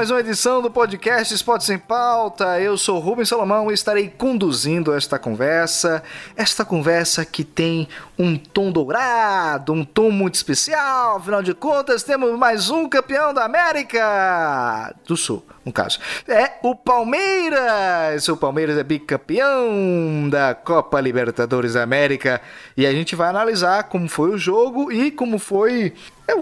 mais uma edição do podcast Esporte Sem Pauta. Eu sou Rubens Salomão e estarei conduzindo esta conversa. Esta conversa que tem um tom dourado, um tom muito especial. Afinal de contas, temos mais um campeão da América do Sul no caso. É o Palmeiras! O Palmeiras é bicampeão da Copa Libertadores da América. E a gente vai analisar como foi o jogo e como foi. É,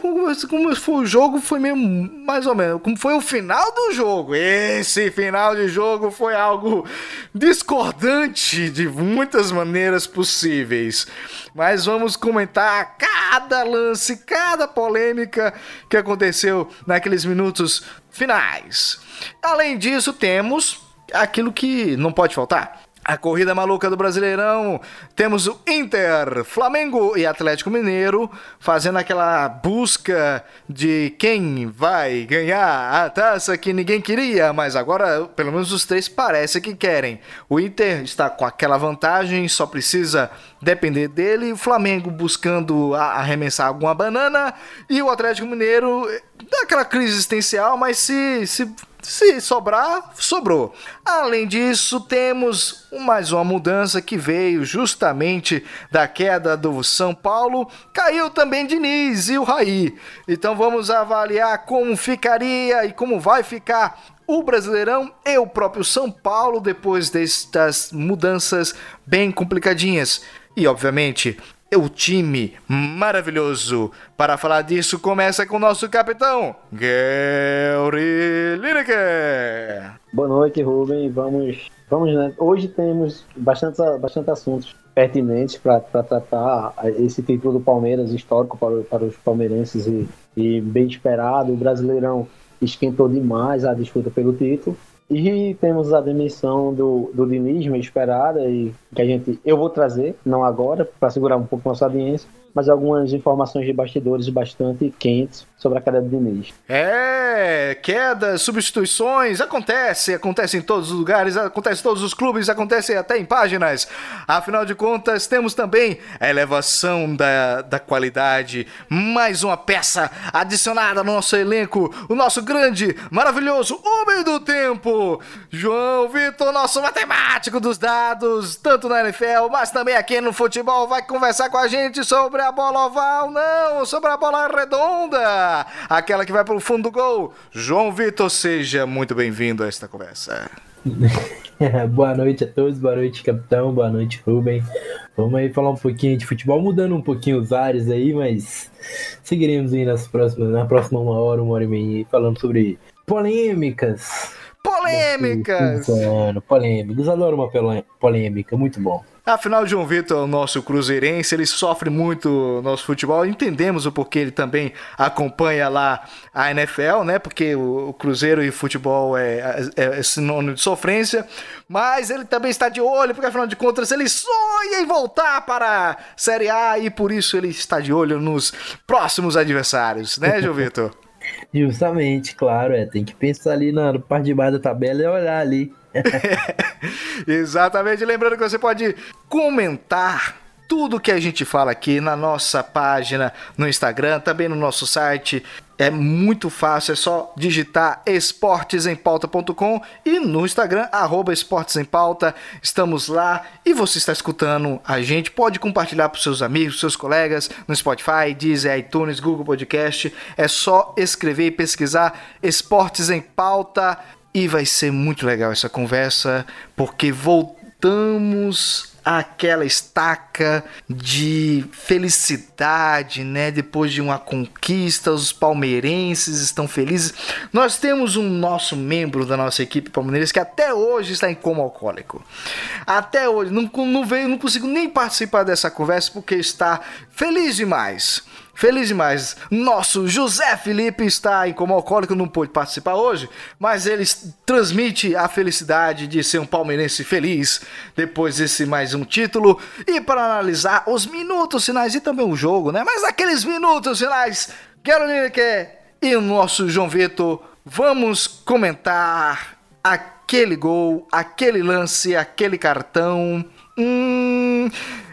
como foi o jogo, foi meio mais ou menos. Como foi o final do jogo. Esse final de jogo foi algo discordante de muitas maneiras possíveis. Mas vamos comentar cada lance, cada polêmica que aconteceu naqueles minutos finais. Além disso, temos aquilo que não pode faltar. A corrida maluca do Brasileirão. Temos o Inter, Flamengo e Atlético Mineiro fazendo aquela busca de quem vai ganhar a taça que ninguém queria, mas agora pelo menos os três parece que querem. O Inter está com aquela vantagem, só precisa depender dele. O Flamengo buscando arremessar alguma banana e o Atlético Mineiro dá aquela crise existencial, mas se, se se sobrar, sobrou. Além disso, temos mais uma mudança que veio justamente da queda do São Paulo. Caiu também Diniz e o Raí. Então vamos avaliar como ficaria e como vai ficar o Brasileirão e o próprio São Paulo depois destas mudanças bem complicadinhas. E obviamente o time maravilhoso. Para falar disso, começa com o nosso capitão, Gary Lineker. Boa noite, Rubem. Vamos, vamos né? Hoje temos bastante, bastante assuntos pertinentes para tratar esse título do Palmeiras histórico para, para os palmeirenses e, e bem esperado. O Brasileirão esquentou demais a disputa pelo título. E temos a demissão do, do Diniz, esperada, e que a gente, eu vou trazer, não agora, para segurar um pouco nossa audiência, mas algumas informações de bastidores bastante quentes sobre a queda do Diniz. É, quedas, substituições, acontece, acontece em todos os lugares, acontece em todos os clubes, acontece até em páginas. Afinal de contas, temos também a elevação da, da qualidade, mais uma peça adicionada no nosso elenco, o nosso grande, maravilhoso homem do tempo, João Vitor, nosso matemático dos dados, tanto na NFL, mas também aqui no futebol, vai conversar com a gente sobre a bola oval, não, sobre a bola redonda aquela que vai para o fundo do gol. João Vitor, seja muito bem-vindo a esta conversa. boa noite a todos, boa noite, capitão, boa noite, Rubem. Vamos aí falar um pouquinho de futebol, mudando um pouquinho os ares aí, mas seguiremos aí nas próximas, na próxima uma hora, uma hora e meia, falando sobre polêmicas. Polêmicas! Polêmicas, adoro uma polêmica, muito bom. Afinal, João Vitor, nosso cruzeirense, ele sofre muito no nosso futebol. Entendemos o porquê ele também acompanha lá a NFL, né? Porque o, Cruzeiro e futebol é, é, é sinônimo de sofrência. Mas ele também está de olho, porque afinal de contas ele sonha em voltar para a Série A e por isso ele está de olho nos próximos adversários, né, João Vitor? Justamente, claro, é. Tem que pensar ali na parte de baixo da tabela e olhar ali. Exatamente. Lembrando que você pode comentar tudo que a gente fala aqui na nossa página no Instagram, também no nosso site. É muito fácil, é só digitar esportesempauta.com e no Instagram, arroba esportesempauta. Estamos lá e você está escutando a gente. Pode compartilhar para seus amigos, seus colegas no Spotify, Deezer, iTunes, Google Podcast. É só escrever e pesquisar Esportes em Pauta e vai ser muito legal essa conversa, porque voltamos àquela estaca de felicidade, né? Depois de uma conquista, os palmeirenses estão felizes. Nós temos um nosso membro da nossa equipe palmeirense que até hoje está em coma alcoólico. Até hoje, não, não veio, não consigo nem participar dessa conversa porque está feliz demais Feliz demais. Nosso José Felipe está em coma alcoólico, não pôde participar hoje, mas ele transmite a felicidade de ser um palmeirense feliz depois desse mais um título. E para analisar os minutos finais e também o jogo, né? Mas aqueles minutos finais, quero que e o nosso João Vitor, vamos comentar aquele gol, aquele lance, aquele cartão. Hum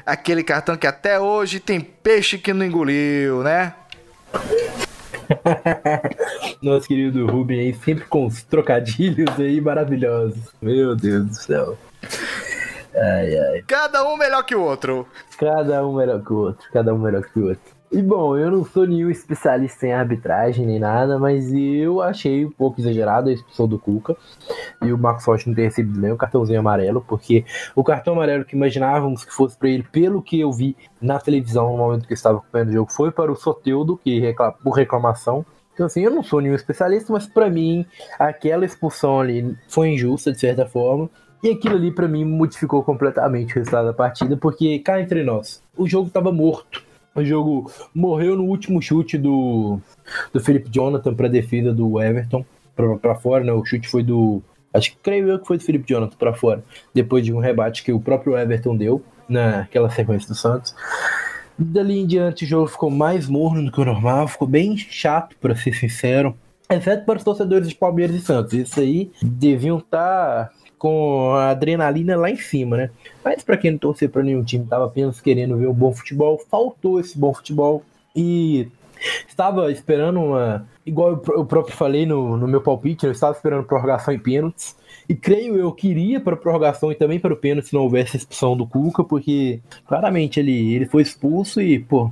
aquele cartão que até hoje tem peixe que não engoliu, né? nosso querido Ruben aí, sempre com os trocadilhos aí maravilhosos. Meu Deus do céu. Ai, ai. Cada um melhor que o outro. Cada um melhor que o outro, cada um melhor que o outro. E bom, eu não sou nenhum especialista em arbitragem nem nada, mas eu achei um pouco exagerado a expulsão do Cuca e o Marcos Rocha não ter recebido nem o cartãozinho amarelo, porque o cartão amarelo que imaginávamos que fosse para ele, pelo que eu vi na televisão no momento que eu estava acompanhando o jogo, foi para o Soteudo, que reclam por reclamação. Então, assim, eu não sou nenhum especialista, mas para mim, aquela expulsão ali foi injusta, de certa forma. E aquilo ali, para mim, modificou completamente o resultado da partida, porque cá entre nós, o jogo estava morto. O jogo morreu no último chute do, do Felipe Jonathan para defesa do Everton para fora, né? O chute foi do acho que creio eu que foi do Felipe Jonathan para fora, depois de um rebate que o próprio Everton deu naquela sequência do Santos. Dali em diante o jogo ficou mais morno do que o normal, ficou bem chato, para ser sincero. Exceto para os torcedores de Palmeiras e Santos. Isso aí deviam estar tá com a adrenalina lá em cima, né? Mas para quem não torcer para nenhum time, tava apenas querendo ver um bom futebol, faltou esse bom futebol e estava esperando uma. Igual eu próprio falei no, no meu palpite, eu estava esperando prorrogação em pênaltis. E creio eu que iria para prorrogação e também para o pênalti se não houvesse expulsão do Cuca, porque claramente ele, ele foi expulso e, pô,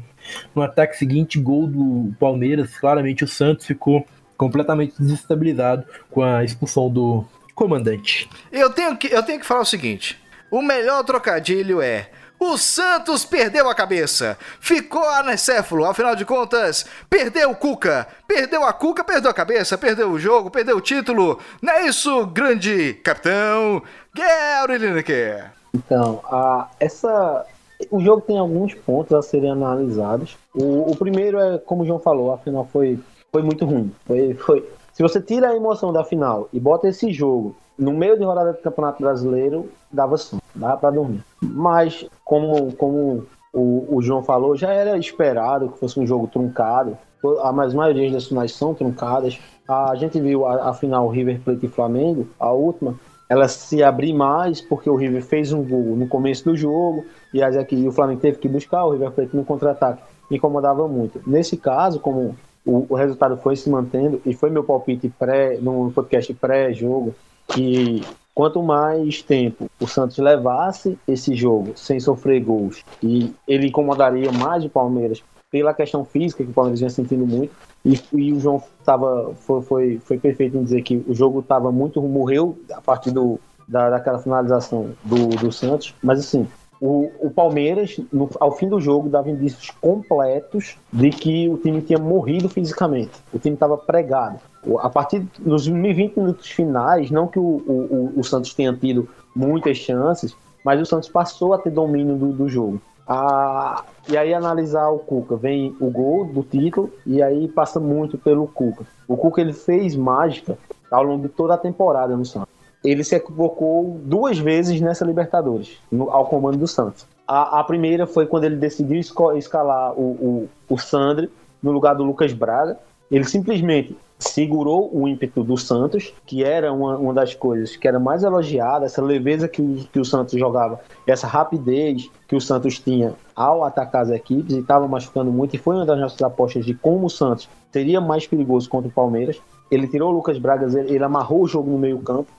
no ataque seguinte, gol do Palmeiras, claramente o Santos ficou completamente desestabilizado com a expulsão do, comandante. Eu tenho que, eu tenho que falar o seguinte: o melhor trocadilho é. O Santos perdeu a cabeça, ficou anecéfalo, afinal de contas, perdeu o Cuca, perdeu a Cuca, perdeu a cabeça, perdeu o jogo, perdeu o título. Não é isso, grande capitão Gary Lineker? Então, a, essa, o jogo tem alguns pontos a serem analisados. O, o primeiro é, como o João falou, a final foi, foi muito ruim. Foi, foi, se você tira a emoção da final e bota esse jogo no meio de rodada do Campeonato Brasileiro, dava sim, dava para dormir. Mas, como, como o, o, João falou, já era esperado que fosse um jogo truncado. A maioria das finais são truncadas. A gente viu a, a final River Plate e Flamengo, a última, ela se abrir mais porque o River fez um gol no começo do jogo e o Flamengo teve que buscar o River Plate no contra-ataque. Incomodava muito. Nesse caso, como o, o resultado foi se mantendo e foi meu palpite pré no podcast pré-jogo que quanto mais tempo o Santos levasse esse jogo sem sofrer gols e ele incomodaria mais o Palmeiras pela questão física que o Palmeiras vinha sentindo muito e, e o João tava, foi, foi, foi perfeito em dizer que o jogo estava muito morreu a partir do, da, daquela finalização do, do Santos. Mas assim o, o Palmeiras, no, ao fim do jogo, dava indícios completos de que o time tinha morrido fisicamente. O time estava pregado. A partir dos 20 minutos finais, não que o, o, o, Santos tenha tido muitas chances, mas o Santos passou a ter domínio do, do jogo. Ah, e aí analisar o Cuca, vem o gol do título e aí passa muito pelo Cuca. O Cuca ele fez mágica ao longo de toda a temporada no Santos ele se equivocou duas vezes nessa Libertadores, no, ao comando do Santos. A, a, primeira foi quando ele decidiu escalar o, o, o no lugar do Lucas Braga. Ele simplesmente segurou o ímpeto do Santos, que era uma, uma das coisas que era mais elogiada, essa leveza que o, que o Santos jogava, essa rapidez que o Santos tinha ao atacar as equipes e estava machucando muito, e foi uma das nossas apostas de como o Santos seria mais perigoso contra o Palmeiras. Ele tirou o Lucas Braga, ele, ele amarrou o jogo no meio campo,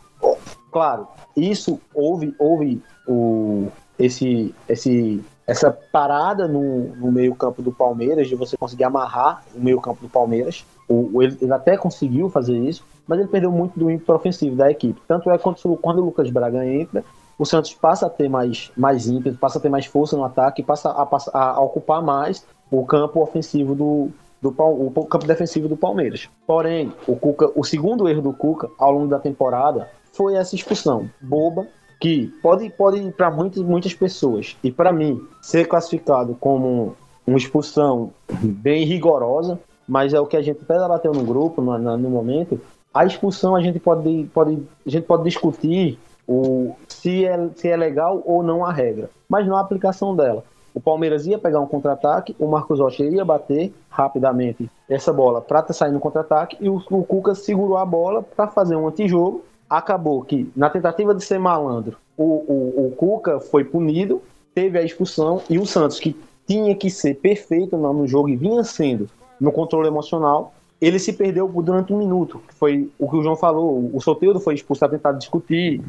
Claro, isso houve, houve o, esse, esse, essa parada no, no meio-campo do Palmeiras, de você conseguir amarrar o meio-campo do Palmeiras. O, ele, ele, até conseguiu fazer isso, mas ele perdeu muito do ímpeto ofensivo da equipe. Tanto é quando, quando o Lucas Braga entra, o Santos passa a ter mais, mais ímpeto, passa a ter mais força no ataque, passa a, a, a ocupar mais o campo ofensivo do, do o campo defensivo do Palmeiras. Porém, o Cuca, o segundo erro do Cuca ao longo da temporada foi essa expulsão boba que pode, pode para muitas, muitas pessoas. E para mim, ser classificado como uma expulsão bem rigorosa, mas é o que a gente até bateu no grupo no, no momento. A expulsão a gente pode, pode, a gente pode discutir o, se, é, se é legal ou não a regra, mas não a aplicação dela. O Palmeiras ia pegar um contra-ataque, o Marcos Rocha ia bater rapidamente essa bola para sair no contra-ataque e o, o Cuca segurou a bola para fazer um antijogo acabou que, na tentativa de ser malandro, o, o, o Cuca foi punido, teve a expulsão, e o Santos, que tinha que ser perfeito no jogo e vinha sendo no controle emocional, ele se perdeu durante um minuto, foi o que o João falou. O Soteudo foi expulso para tentar discutir.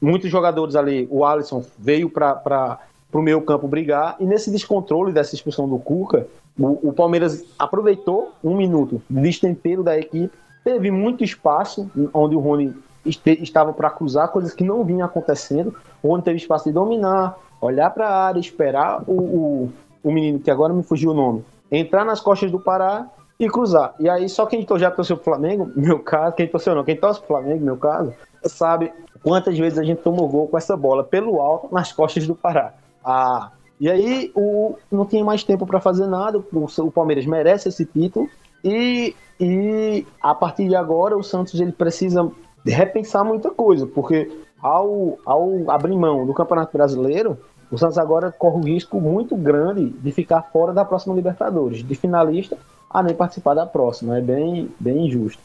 Muitos jogadores ali, o Alisson veio para o meio campo brigar, e nesse descontrole dessa expulsão do Cuca, o, o Palmeiras aproveitou um minuto de destempero da equipe, teve muito espaço onde o Rony este, estava para cruzar, coisas que não vinham acontecendo. O Rony teve espaço de dominar, olhar para a área, esperar o, o, o menino, que agora me fugiu o nome, entrar nas costas do Pará e cruzar. E aí, só quem já torceu pro Flamengo, meu caso, quem torceu não, quem torce pro Flamengo, meu caso, sabe quantas vezes a gente tomou gol com essa bola pelo alto nas costas do Pará. Ah, e aí o, não tinha mais tempo para fazer nada, o, o, Palmeiras merece esse título e, e a partir de agora o Santos ele precisa repensar muita coisa, porque ao, ao abrir mão do Campeonato Brasileiro, o Santos agora corre um risco muito grande de ficar fora da próxima Libertadores, de finalista a nem participar da próxima. É bem, bem injusto.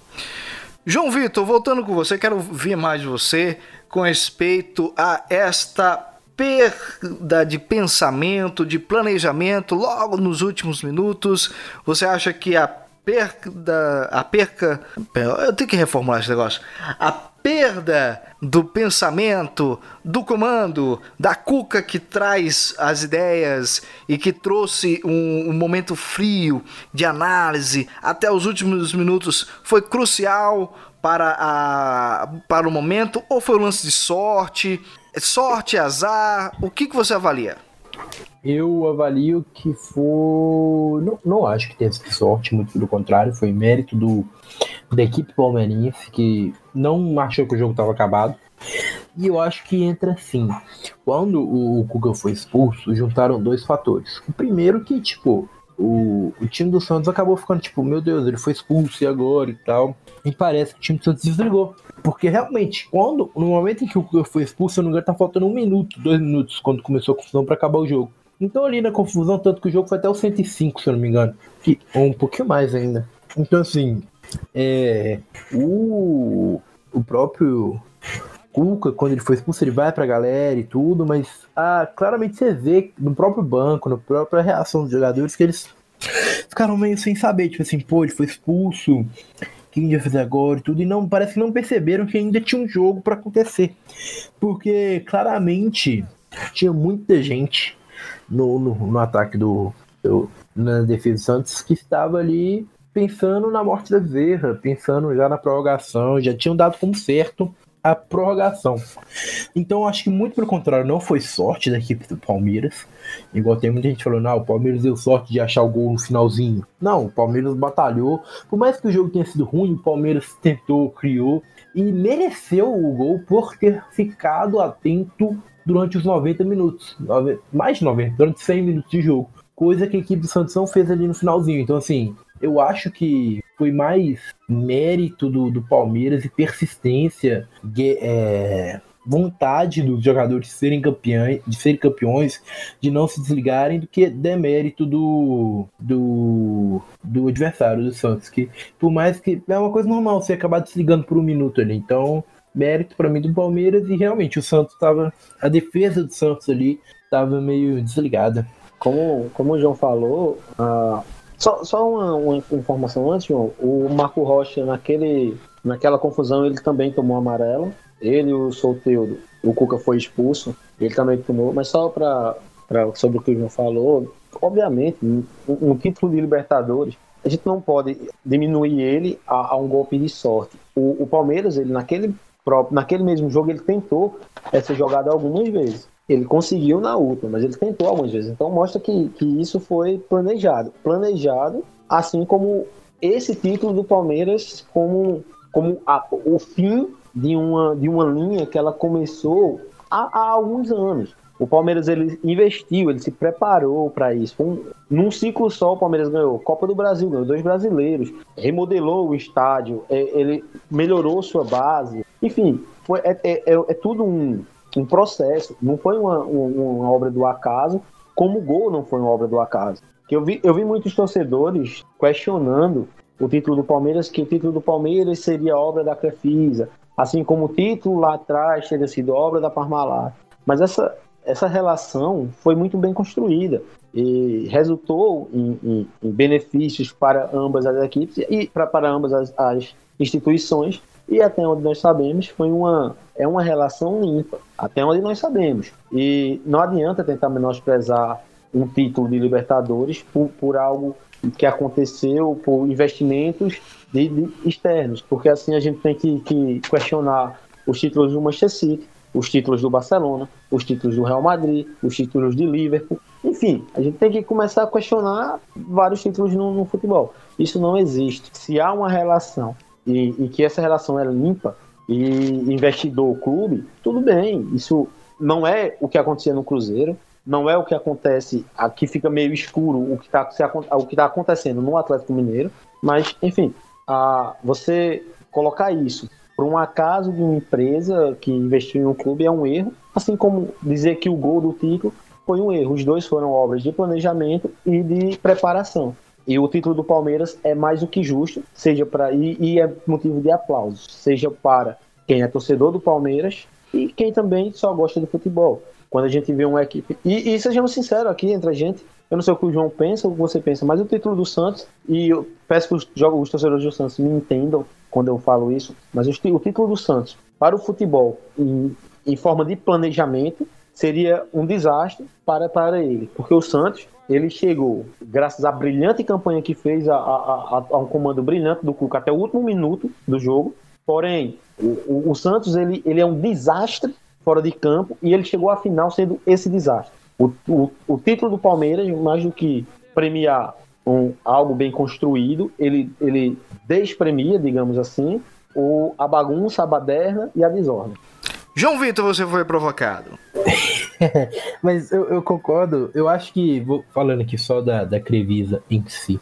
João Vitor, voltando com você, quero ouvir mais de você com respeito a esta perda de pensamento, de planejamento logo nos últimos minutos. Você acha que a perda, a perca, eu tenho que reformular esse negócio. A perda do pensamento, do comando, da cuca que traz as ideias e que trouxe um, um, momento frio de análise até os últimos minutos foi crucial para, a, para o momento ou foi um lance de sorte? Sorte, azar? O que, que você avalia? Eu avalio que foi. Não, não acho que teve sorte, muito pelo contrário, foi mérito do, da equipe palmeirense, que não achou que o jogo estava acabado. E eu acho que entra assim. Quando o Kuga foi expulso, juntaram dois fatores. O primeiro que, tipo, o, o time do Santos acabou ficando tipo, meu Deus, ele foi expulso e agora e tal. E parece que o time do Santos desligou. Porque realmente, quando, no momento em que o Kuga foi expulso, eu não engano, tá faltando um minuto, dois minutos, quando começou a confusão para acabar o jogo. Então ali na confusão, tanto que o jogo foi até o 105, se eu não me engano. Que, ou um pouquinho mais ainda. Então assim, é, o, o próprio Cuca, quando ele foi expulso, ele vai pra galera e tudo, mas ah, claramente você vê no próprio banco, na própria reação dos jogadores, que eles ficaram meio sem saber, tipo assim, pô, ele foi expulso, que a gente vai fazer agora e tudo, e não, parece que não perceberam que ainda tinha um jogo para acontecer. Porque claramente tinha muita gente no, no, no ataque do, do, na defesa do Santos que estava ali pensando na morte da Bezerra, pensando já na prorrogação, já tinham dado como certo a prorrogação. Então acho que muito pelo contrário, não foi sorte da equipe do Palmeiras. Igual tem muita gente falando, não, o Palmeiras deu sorte de achar o gol no finalzinho. Não, o Palmeiras batalhou. Por mais que o jogo tenha sido ruim, o Palmeiras tentou, criou e mereceu o gol por ter ficado atento durante os 90 minutos. Mais de 90, durante 100 minutos de jogo. Coisa que a equipe do Santos não fez ali no finalzinho. Então, assim, eu acho que foi mais mérito do, do Palmeiras e persistência, é, vontade dos jogadores de serem campeões, de serem campeões, de não se desligarem, do que demérito do, do, do adversário do Santos. Que por mais que é uma coisa normal você acabar desligando por um minuto ali. Então, mérito para mim do Palmeiras e realmente o Santos estava a defesa do Santos ali estava meio desligada. Como, como o João falou, uh, só, só uma, uma, informação antes, João, o Marco Rocha naquele, naquela confusão ele também tomou amarelo, ele o Solteiro, o Cuca foi expulso, ele também tomou, mas só para sobre o que o João falou, obviamente, um, um título de Libertadores a gente não pode diminuir ele a, a um golpe de sorte. O, o, Palmeiras, ele naquele próprio, naquele mesmo jogo, ele tentou essa jogada algumas vezes. Ele conseguiu na última, mas ele tentou algumas vezes. Então mostra que, que isso foi planejado. Planejado, assim como esse título do Palmeiras como, como a, o fim de uma, de uma linha que ela começou há, há alguns anos. O Palmeiras ele investiu, ele se preparou para isso. Um, num ciclo só, o Palmeiras ganhou Copa do Brasil, ganhou dois brasileiros, remodelou o estádio, é, ele melhorou sua base. Enfim, foi, é, é, é, é tudo um, um processo. Não foi uma, uma, uma, obra do acaso, como o gol não foi uma obra do acaso. Eu vi, eu vi muitos torcedores questionando o título do Palmeiras, que o título do Palmeiras seria obra da Crefisa, assim como o título lá atrás teria sido obra da Parmalat. Mas essa, essa relação foi muito bem construída. e resultou em, em, em benefícios para ambas as equipes e pra, para ambas as, as instituições e até onde nós sabemos foi uma é uma relação limpa, até onde nós sabemos. E não adianta tentar menosprezar um título de Libertadores por, por algo que aconteceu, por investimentos de, de externos, porque assim a gente tem que, que questionar os títulos do Manchester City, os títulos do Barcelona, os títulos do Real Madrid, os títulos de Liverpool. Enfim, a gente tem que começar a questionar vários títulos no, no futebol. Isso não existe. Se há uma relação e, e que essa relação é limpa, e investidor clube, tudo bem. Isso não é o que acontecia no Cruzeiro, não é o que acontece, aqui fica meio escuro o que está tá acontecendo no Atlético Mineiro, mas enfim, a, você colocar isso por um acaso de uma empresa que investiu em um clube é um erro, assim como dizer que o gol do título foi um erro. Os dois foram obras de planejamento e de preparação. E o título do Palmeiras é mais do que justo, seja para e, e é motivo de aplauso, seja para quem é torcedor do Palmeiras e quem também só gosta de futebol. Quando a gente vê uma equipe. E, e sejamos sinceros aqui entre a gente, eu não sei o que o João pensa, o que você pensa, mas o título do Santos, e eu peço que os, os torcedores do Santos me entendam quando eu falo isso, mas o, o título do Santos para o futebol em, em forma de planejamento seria um desastre para, para ele, porque o Santos ele chegou, graças à brilhante campanha que fez, a, a, a, um comando brilhante do Cuca até o último minuto do jogo. Porém, o, o, o, Santos ele, ele é um desastre fora de campo e ele chegou à final sendo esse desastre. O, o, o título do Palmeiras, mais do que premiar um, algo bem construído, ele, ele despremia, digamos assim, o, a bagunça, a baderna e a desordem. João Vitor, você foi provocado. Mas eu, eu, concordo, eu acho que, vou falando aqui só da, da Crevisa em si,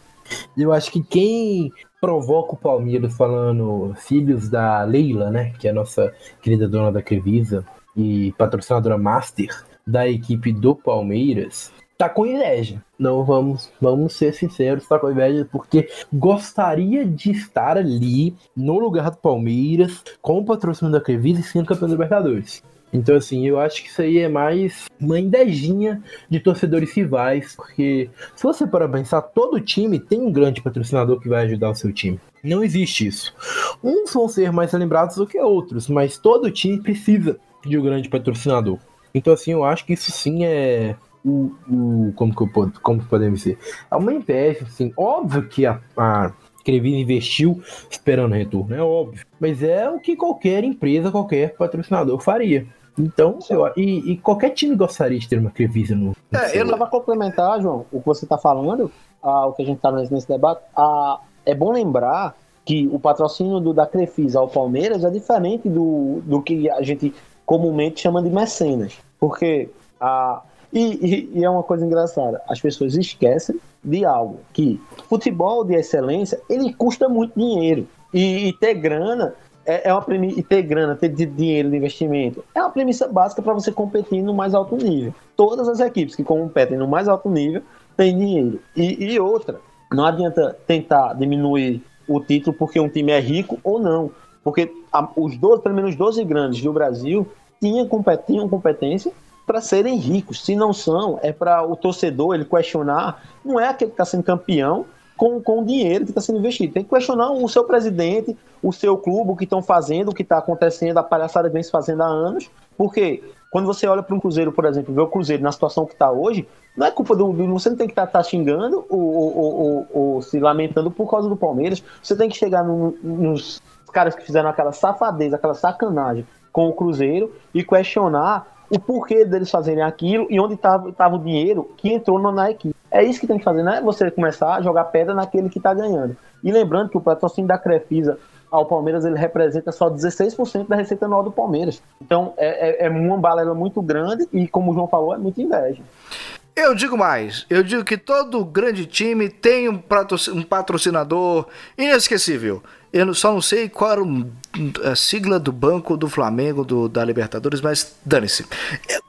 eu acho que quem provoca o Palmeiras falando filhos da Leila, né, que é a nossa querida dona da Crevisa e patrocinadora master da equipe do Palmeiras, tá com inveja. Não vamos, vamos ser sinceros, tá com inveja porque gostaria de estar ali no lugar do Palmeiras com o patrocínio da Crevisa e sendo campeão da Libertadores. Então, assim, eu acho que isso aí é mais uma indejinha de torcedores rivais, porque se você para pensar, todo time tem um grande patrocinador que vai ajudar o seu time. Não existe isso. Uns vão ser mais lembrados do que outros, mas todo time precisa de um grande patrocinador. Então, assim, eu acho que isso sim é o, o como que eu como podemos dizer? É uma inveja, assim. Óbvio que a, a Crevisa investiu esperando retorno, é óbvio. Mas é o que qualquer empresa, qualquer patrocinador faria. Então, eu, e, e, qualquer time gostaria de ter uma Crevisa no. É, eu não vou complementar, João, o que você está falando, ah, o que a gente está nesse, nesse debate. Ah, é bom lembrar que o patrocínio do, da Crefisa ao Palmeiras é diferente do, do que a gente comumente chama de mecenas. Porque a. E, e, e é uma coisa engraçada, as pessoas esquecem de algo que futebol de excelência ele custa muito dinheiro e, e ter grana é, é uma premissa, e ter grana, ter dinheiro de investimento, é uma premissa básica para você competir no mais alto nível. Todas as equipes que competem no mais alto nível têm dinheiro. E, e outra, não adianta tentar diminuir o título porque um time é rico ou não. Porque a, os 12, pelo menos 12 grandes do Brasil tinham, tinham competência para serem ricos. Se não são, é para o torcedor ele questionar. Não é aquele que está sendo campeão com, com o dinheiro que está sendo investido. Tem que questionar o seu presidente, o seu clube, o que estão fazendo, o que está acontecendo, a palhaçada vem se fazendo há anos. Porque quando você olha para um Cruzeiro, por exemplo, vê o Cruzeiro na situação que está hoje, não é culpa do. Você não tem que estar tá, tá xingando ou, ou, ou, ou, se lamentando por causa do Palmeiras. Você tem que chegar no, nos caras que fizeram aquela safadeza, aquela sacanagem com o Cruzeiro e questionar o porquê deles fazerem aquilo e onde estava o dinheiro que entrou na equipe. É isso que tem que fazer, não é você começar a jogar pedra naquele que está ganhando. E lembrando que o patrocínio da Crefisa ao Palmeiras ele representa só 16% da receita anual do Palmeiras. Então é, é, é uma balela muito grande e, como o João falou, é muito inveja. Eu digo mais, eu digo que todo grande time tem um patrocinador inesquecível. Eu só não sei qual era a sigla do banco do Flamengo, do, da Libertadores, mas dane-se.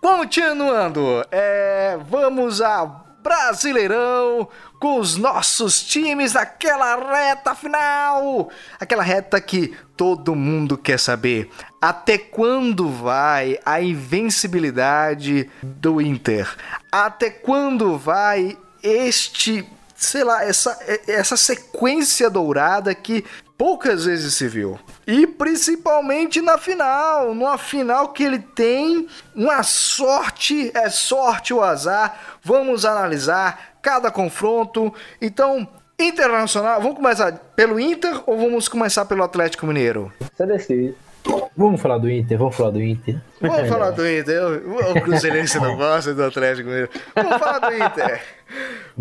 Continuando, é, vamos a Brasileirão com os nossos times naquela reta final. Aquela reta que todo mundo quer saber. Até quando vai a invencibilidade do Inter? Até quando vai este, sei lá, essa, essa sequência dourada que poucas vezes se viu. E principalmente na final, numa final que ele tem uma sorte, é sorte ou azar. Vamos analisar cada confronto. Então, internacional, vamos começar pelo Inter ou vamos começar pelo Atlético Mineiro? Você decide. Vamos falar do Inter, vamos falar do Inter. Vamos falar do Inter. O Cruzeirense não gosta do Atlético Mineiro. Vamos falar do Inter.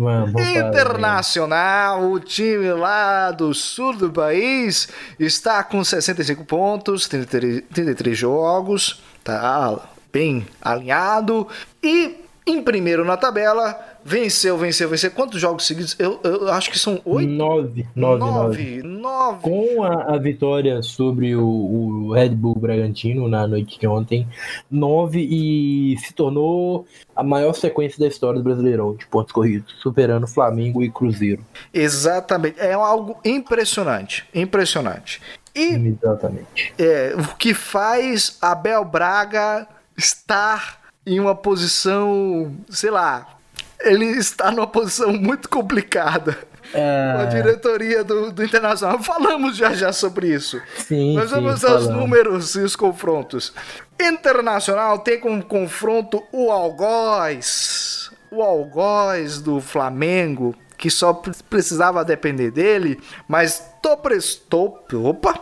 Mano, Internacional, o time lá do sul do país, está com 65 pontos, 33, 33 jogos, tá bem alinhado. E em primeiro na tabela, venceu, venceu, venceu. Quantos jogos seguidos? Eu, eu acho que são oito. Nove, nove, nove. Nove. Com a, a vitória sobre o, o Red Bull Bragantino na noite de ontem, nove e se tornou a maior sequência da história do Brasileirão de pontos corridos, superando Flamengo e Cruzeiro. Exatamente. É algo impressionante. Impressionante. E Exatamente. é, o que faz Abel Braga estar em uma posição, sei lá, ele está numa posição muito complicada. A É, diretoria do, do Internacional. Falamos já já sobre isso. sim, Mas sim, vamos aos falando. números e os confrontos. Internacional tem como confronto o Algoz. O Algoz do Flamengo, que só pre- precisava depender dele, mas toprestou. Opa!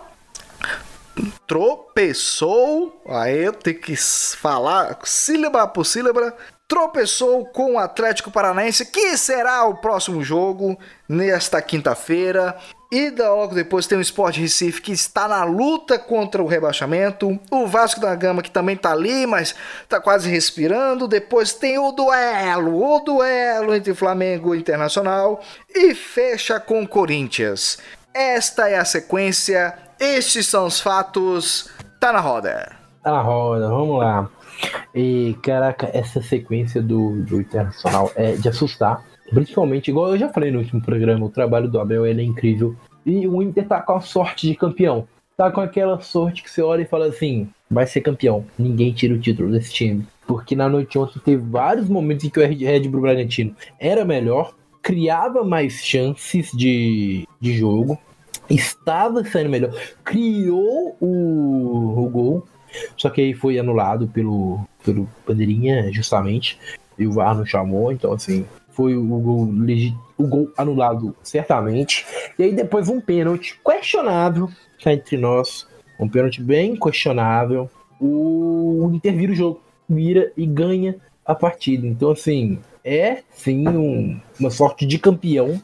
Tropeçou. Aí eu tenho que falar sílaba por sílaba. Tropeçou com o Atlético Paranaense, que será o próximo jogo nesta quinta-feira. E da- logo depois tem o Sport Recife que está na luta contra o rebaixamento. O Vasco da Gama que também está ali, mas está quase respirando. Depois tem o duelo, o duelo entre Flamengo e Internacional. E fecha com o Corinthians. Esta é a sequência, estes são os fatos. Tá na roda. Tá na roda, vamos lá. E caraca, essa sequência do, do Internacional é de assustar. Principalmente, igual eu já falei no último programa, o trabalho do Abel ele é incrível. E o Inter tá com a sorte de campeão. Tá com aquela sorte que você olha e fala assim: vai ser campeão. Ninguém tira o título desse time. Porque na noite ontem teve vários momentos em que o Red Bull Bragantino era melhor, criava mais chances de, de jogo, estava saindo melhor, criou o, o gol, só que aí foi anulado pelo, pelo Bandeirinha, justamente. E o VAR não chamou, então assim, foi o gol, o gol anulado certamente. E aí depois um pênalti questionável, cá entre nós. Um pênalti bem questionável. O Inter vira o jogo, vira e ganha a partida. Então, assim, é sim um- uma sorte de campeão.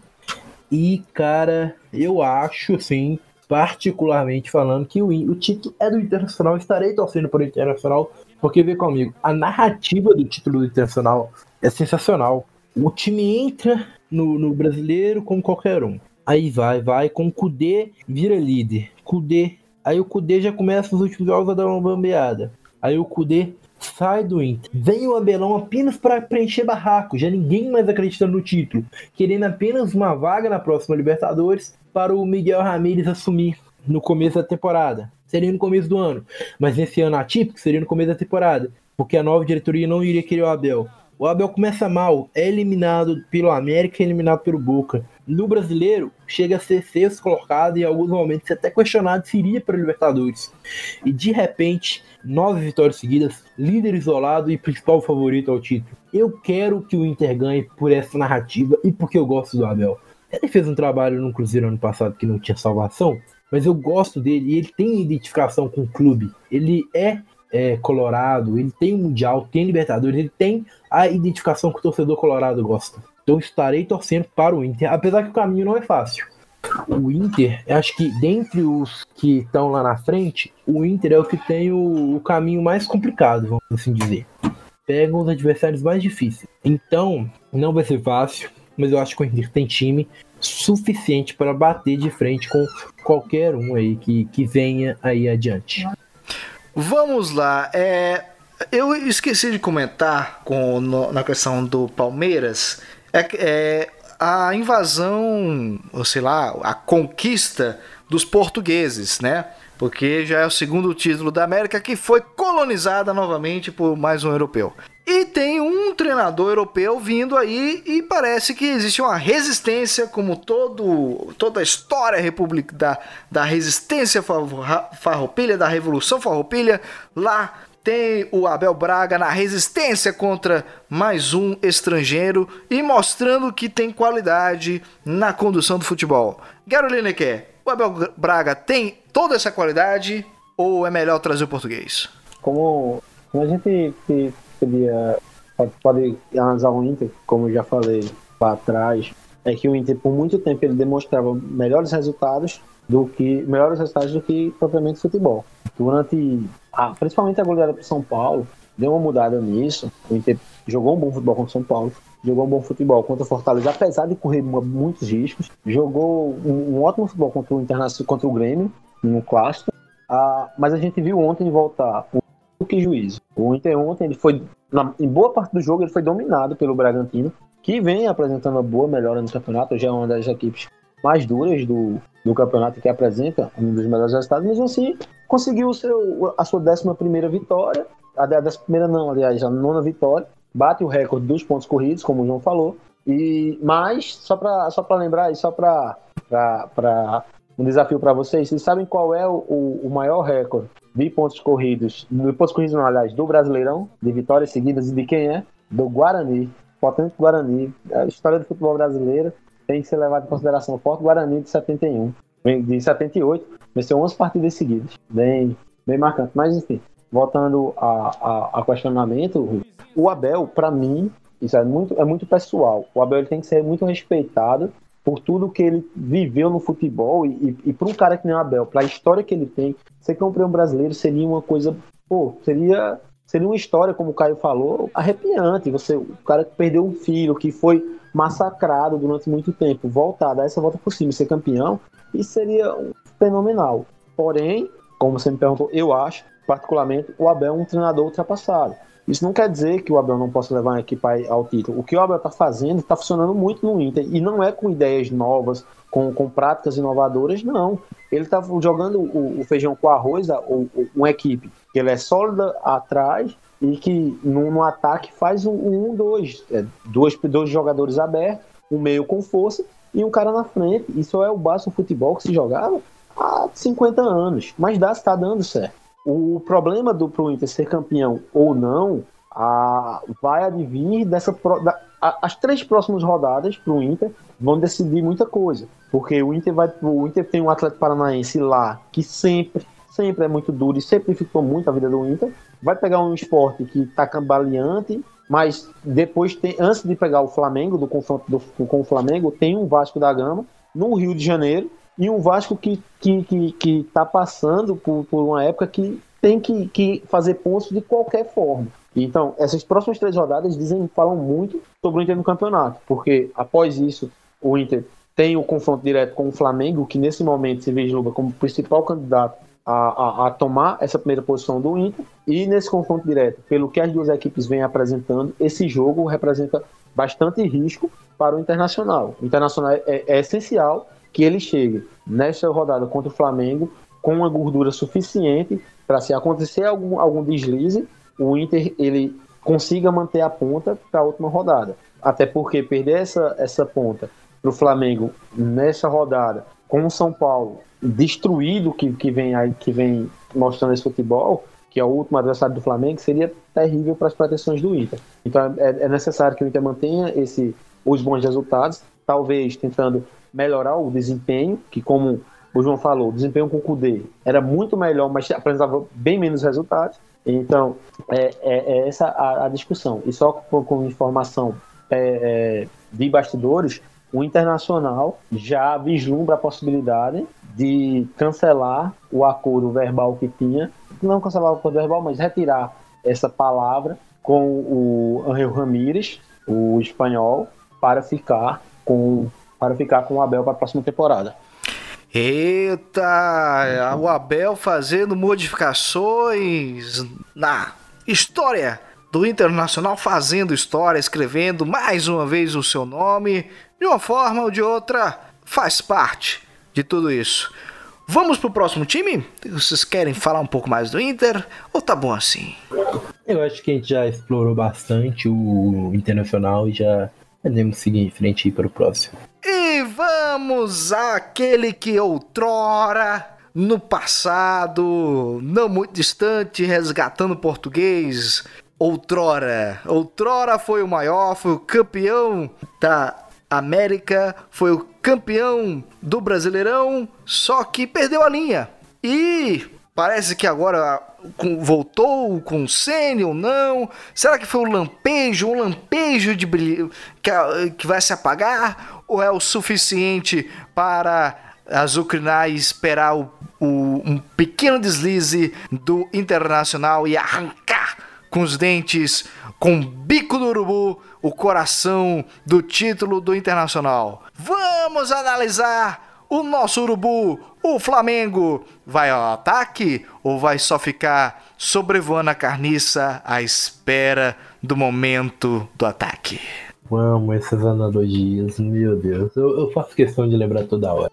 E, cara, eu acho, assim, particularmente falando, que o, o título é do Internacional. Estarei torcendo o Internacional, porque vê comigo, a narrativa do título do Internacional é sensacional. O time entra no, no brasileiro como qualquer um. Aí vai, vai, com o Kudê vira líder. Kudê. Aí o Kudê já começa os últimos jogos a dar uma bambeada. Aí o Kudê sai do Inter. Vem o Abelão apenas para preencher barraco. Já ninguém mais acreditando no título. Querendo apenas uma vaga na próxima Libertadores para o Miguel Ramírez assumir no começo da temporada. Seria no começo do ano. Mas nesse ano atípico, seria no começo da temporada. Porque a nova diretoria não iria querer o Abel. O Abel começa mal, é eliminado pelo América e eliminado pelo Boca. No brasileiro, chega a ser sexto colocado e em alguns momentos até questionado se iria para a Libertadores. E de repente, nove vitórias seguidas, líder isolado e principal favorito ao título. Eu quero que o Inter ganhe por essa narrativa e porque eu gosto do Abel. Ele fez um trabalho no Cruzeiro ano passado que não tinha salvação, mas eu gosto dele e ele tem identificação com o clube. Ele é, é, colorado, ele tem Mundial, tem Libertadores, ele tem a identificação que o torcedor colorado gosta. Então estarei torcendo para o Inter, apesar que o caminho não é fácil. O Inter, acho que dentre os que estão lá na frente, o Inter é o que tem o, o caminho mais complicado, vamos assim dizer. Pegam os adversários mais difíceis. Então, não vai ser fácil, mas eu acho que o Inter tem time suficiente para bater de frente com qualquer um aí que, que venha aí adiante. Vamos lá. É, eu esqueci de comentar com, no- na questão do Palmeiras. É, é, a invasão, ou sei lá, a conquista dos portugueses, né? Porque já é o segundo título da América que foi colonizada novamente por mais um europeu. E tem um treinador europeu vindo aí e parece que existe uma resistência, como todo, toda a história republic, da, da resistência farroupilha, da Revolução Farroupilha. Lá tem o Abel Braga na resistência contra mais um estrangeiro e mostrando que tem qualidade na condução do futebol. Garo Lineker, o Abel Braga tem toda essa qualidade ou é melhor trazer o português? Como, como a gente podia, pode, pode analisar o Inter, como eu já falei lá atrás, é que o Inter por muito tempo ele demonstrava melhores resultados do que melhores resultados do que propriamente futebol. Durante, a, principalmente a goleada para São Paulo, deu uma mudada nisso. O Inter jogou um bom futebol contra São Paulo, jogou um bom futebol contra o Fortaleza, apesar de correr muitos riscos. Jogou um, um ótimo futebol contra o Internacional, contra o Grêmio no clássico. Ah, mas a gente viu ontem voltar o que juízo. O Inter ontem ele foi na, em boa parte do jogo ele foi dominado pelo Bragantino, que vem apresentando uma boa melhora no campeonato. Já é uma das equipes mais duras do, do campeonato que apresenta um dos melhores resultados, mas assim conseguiu o seu, a sua décima primeira vitória, a décima primeira não, aliás, a nona vitória, bate o recorde dos pontos corridos, como o João falou, e mas só para só lembrar e só para um desafio para vocês, vocês sabem qual é o, o maior recorde de pontos corridos, de pontos corridos não, aliás, do Brasileirão, de vitórias seguidas e de quem é? Do Guarani, potente Guarani, a história do futebol brasileiro tem que ser levado em consideração. O Porto Guarani de 71, de 78, venceu 11 partidas seguidas. Bem, bem marcante. Mas, enfim, voltando a, a, a questionamento, o Abel, para mim, isso é muito, é muito pessoal. O Abel ele tem que ser muito respeitado por tudo que ele viveu no futebol e, e, e para um cara que nem o Abel, para a história que ele tem, ser campeão brasileiro seria uma coisa, pô, seria seria uma história, como o Caio falou, arrepiante. Você, o cara que perdeu um filho, que foi massacrado durante muito tempo, voltar, dar essa volta por cima ser campeão, isso seria fenomenal. Porém, como você me perguntou, eu acho, particularmente, o Abel é um treinador ultrapassado. Isso não quer dizer que o Abel não possa levar a equipe ao título. O que o Abel está fazendo está funcionando muito no Inter. E não é com ideias novas, com, com práticas inovadoras, não. Ele está jogando o, o, feijão com arroz, a, o, uma equipe que ele é sólida atrás e que no, no ataque faz um, um dois, é, dois, dois jogadores abertos, um meio com força e um cara na frente. Isso é o básico futebol que se jogava há 50 anos, mas dá, está dando certo. O problema do pro Inter ser campeão ou não a, vai advir dessa da, a, as três próximas rodadas para o Inter vão decidir muita coisa, porque o Inter vai o Inter tem um Atlético Paranaense lá que sempre sempre é muito duro e sempre dificultou muito a vida do Inter. Vai pegar um esporte que está cambaleante, mas depois tem, antes de pegar o Flamengo, do confronto do, com o Flamengo, tem um Vasco da Gama no Rio de Janeiro e um Vasco que que que, que tá passando por, por uma época que tem que, que fazer pontos de qualquer forma. Então, essas próximas três rodadas dizem, falam muito sobre o Inter no campeonato, porque após isso o Inter tem o confronto direto com o Flamengo, que nesse momento se vislumbra como principal candidato a, a, a, tomar essa primeira posição do Inter. E nesse confronto direto, pelo que as duas equipes vêm apresentando, esse jogo representa bastante risco para o Internacional. O Internacional é, é essencial que ele chegue nesta rodada contra o Flamengo com uma gordura suficiente para se acontecer algum, algum deslize, o Inter ele consiga manter a ponta para a última rodada. Até porque perder essa, essa ponta para o Flamengo nessa rodada com o São Paulo destruído que, que vem aí, que vem mostrando esse futebol, que é o último adversário do Flamengo, seria terrível para as pretensões do Inter. Então é, é, necessário que o Inter mantenha esse, os bons resultados, talvez tentando melhorar o desempenho, que como o João falou, o desempenho com o Kudê era muito melhor, mas apresentava bem menos resultados. Então, é, é, é essa a, a, discussão. E só com, com informação é, é de bastidores, o Internacional já vislumbra a possibilidade de cancelar o acordo verbal que tinha, não cancelar o acordo verbal, mas retirar essa palavra com o Angel Ramírez, o espanhol, para ficar com para ficar com o Abel para a próxima temporada. Eita, o Abel fazendo modificações na história do Internacional fazendo história, escrevendo mais uma vez o seu nome, de uma forma ou de outra, faz parte de tudo isso. Vamos pro próximo time? Vocês querem falar um pouco mais do Inter ou tá bom assim? Eu acho que a gente já explorou bastante o Internacional e já podemos seguir em frente para o próximo. E vamos àquele que outrora, no passado, não muito distante, resgatando português, outrora. Outrora foi o maior, foi o campeão da América, foi o campeão do Brasileirão, só que perdeu a linha. E parece que agora voltou com o Senna ou não? Será que foi um lampejo, um lampejo de brilho que, que vai se apagar? Ou é o suficiente para azucrinar e esperar o, o, um pequeno deslize do Internacional e arrancar com os dentes, com o bico do urubu, o coração do título do Internacional. Vamos analisar o nosso urubu, o Flamengo. Vai ao ataque ou vai só ficar sobrevoando a carniça à espera do momento do ataque? Amo essas analogias, meu Deus. Eu, eu faço questão de lembrar toda hora.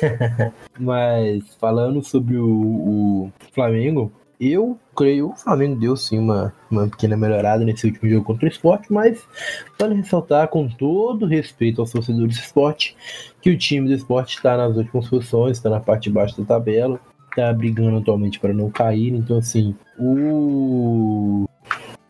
Mas falando sobre o, o Flamengo, eu creio o Flamengo deu sim uma, uma pequena melhorada nesse último jogo contra o esporte, mas vale ressaltar com todo respeito aos torcedores do esporte que o time do esporte está nas últimas posições, está na parte de baixo da tabela, está brigando atualmente para não cair, então assim, o,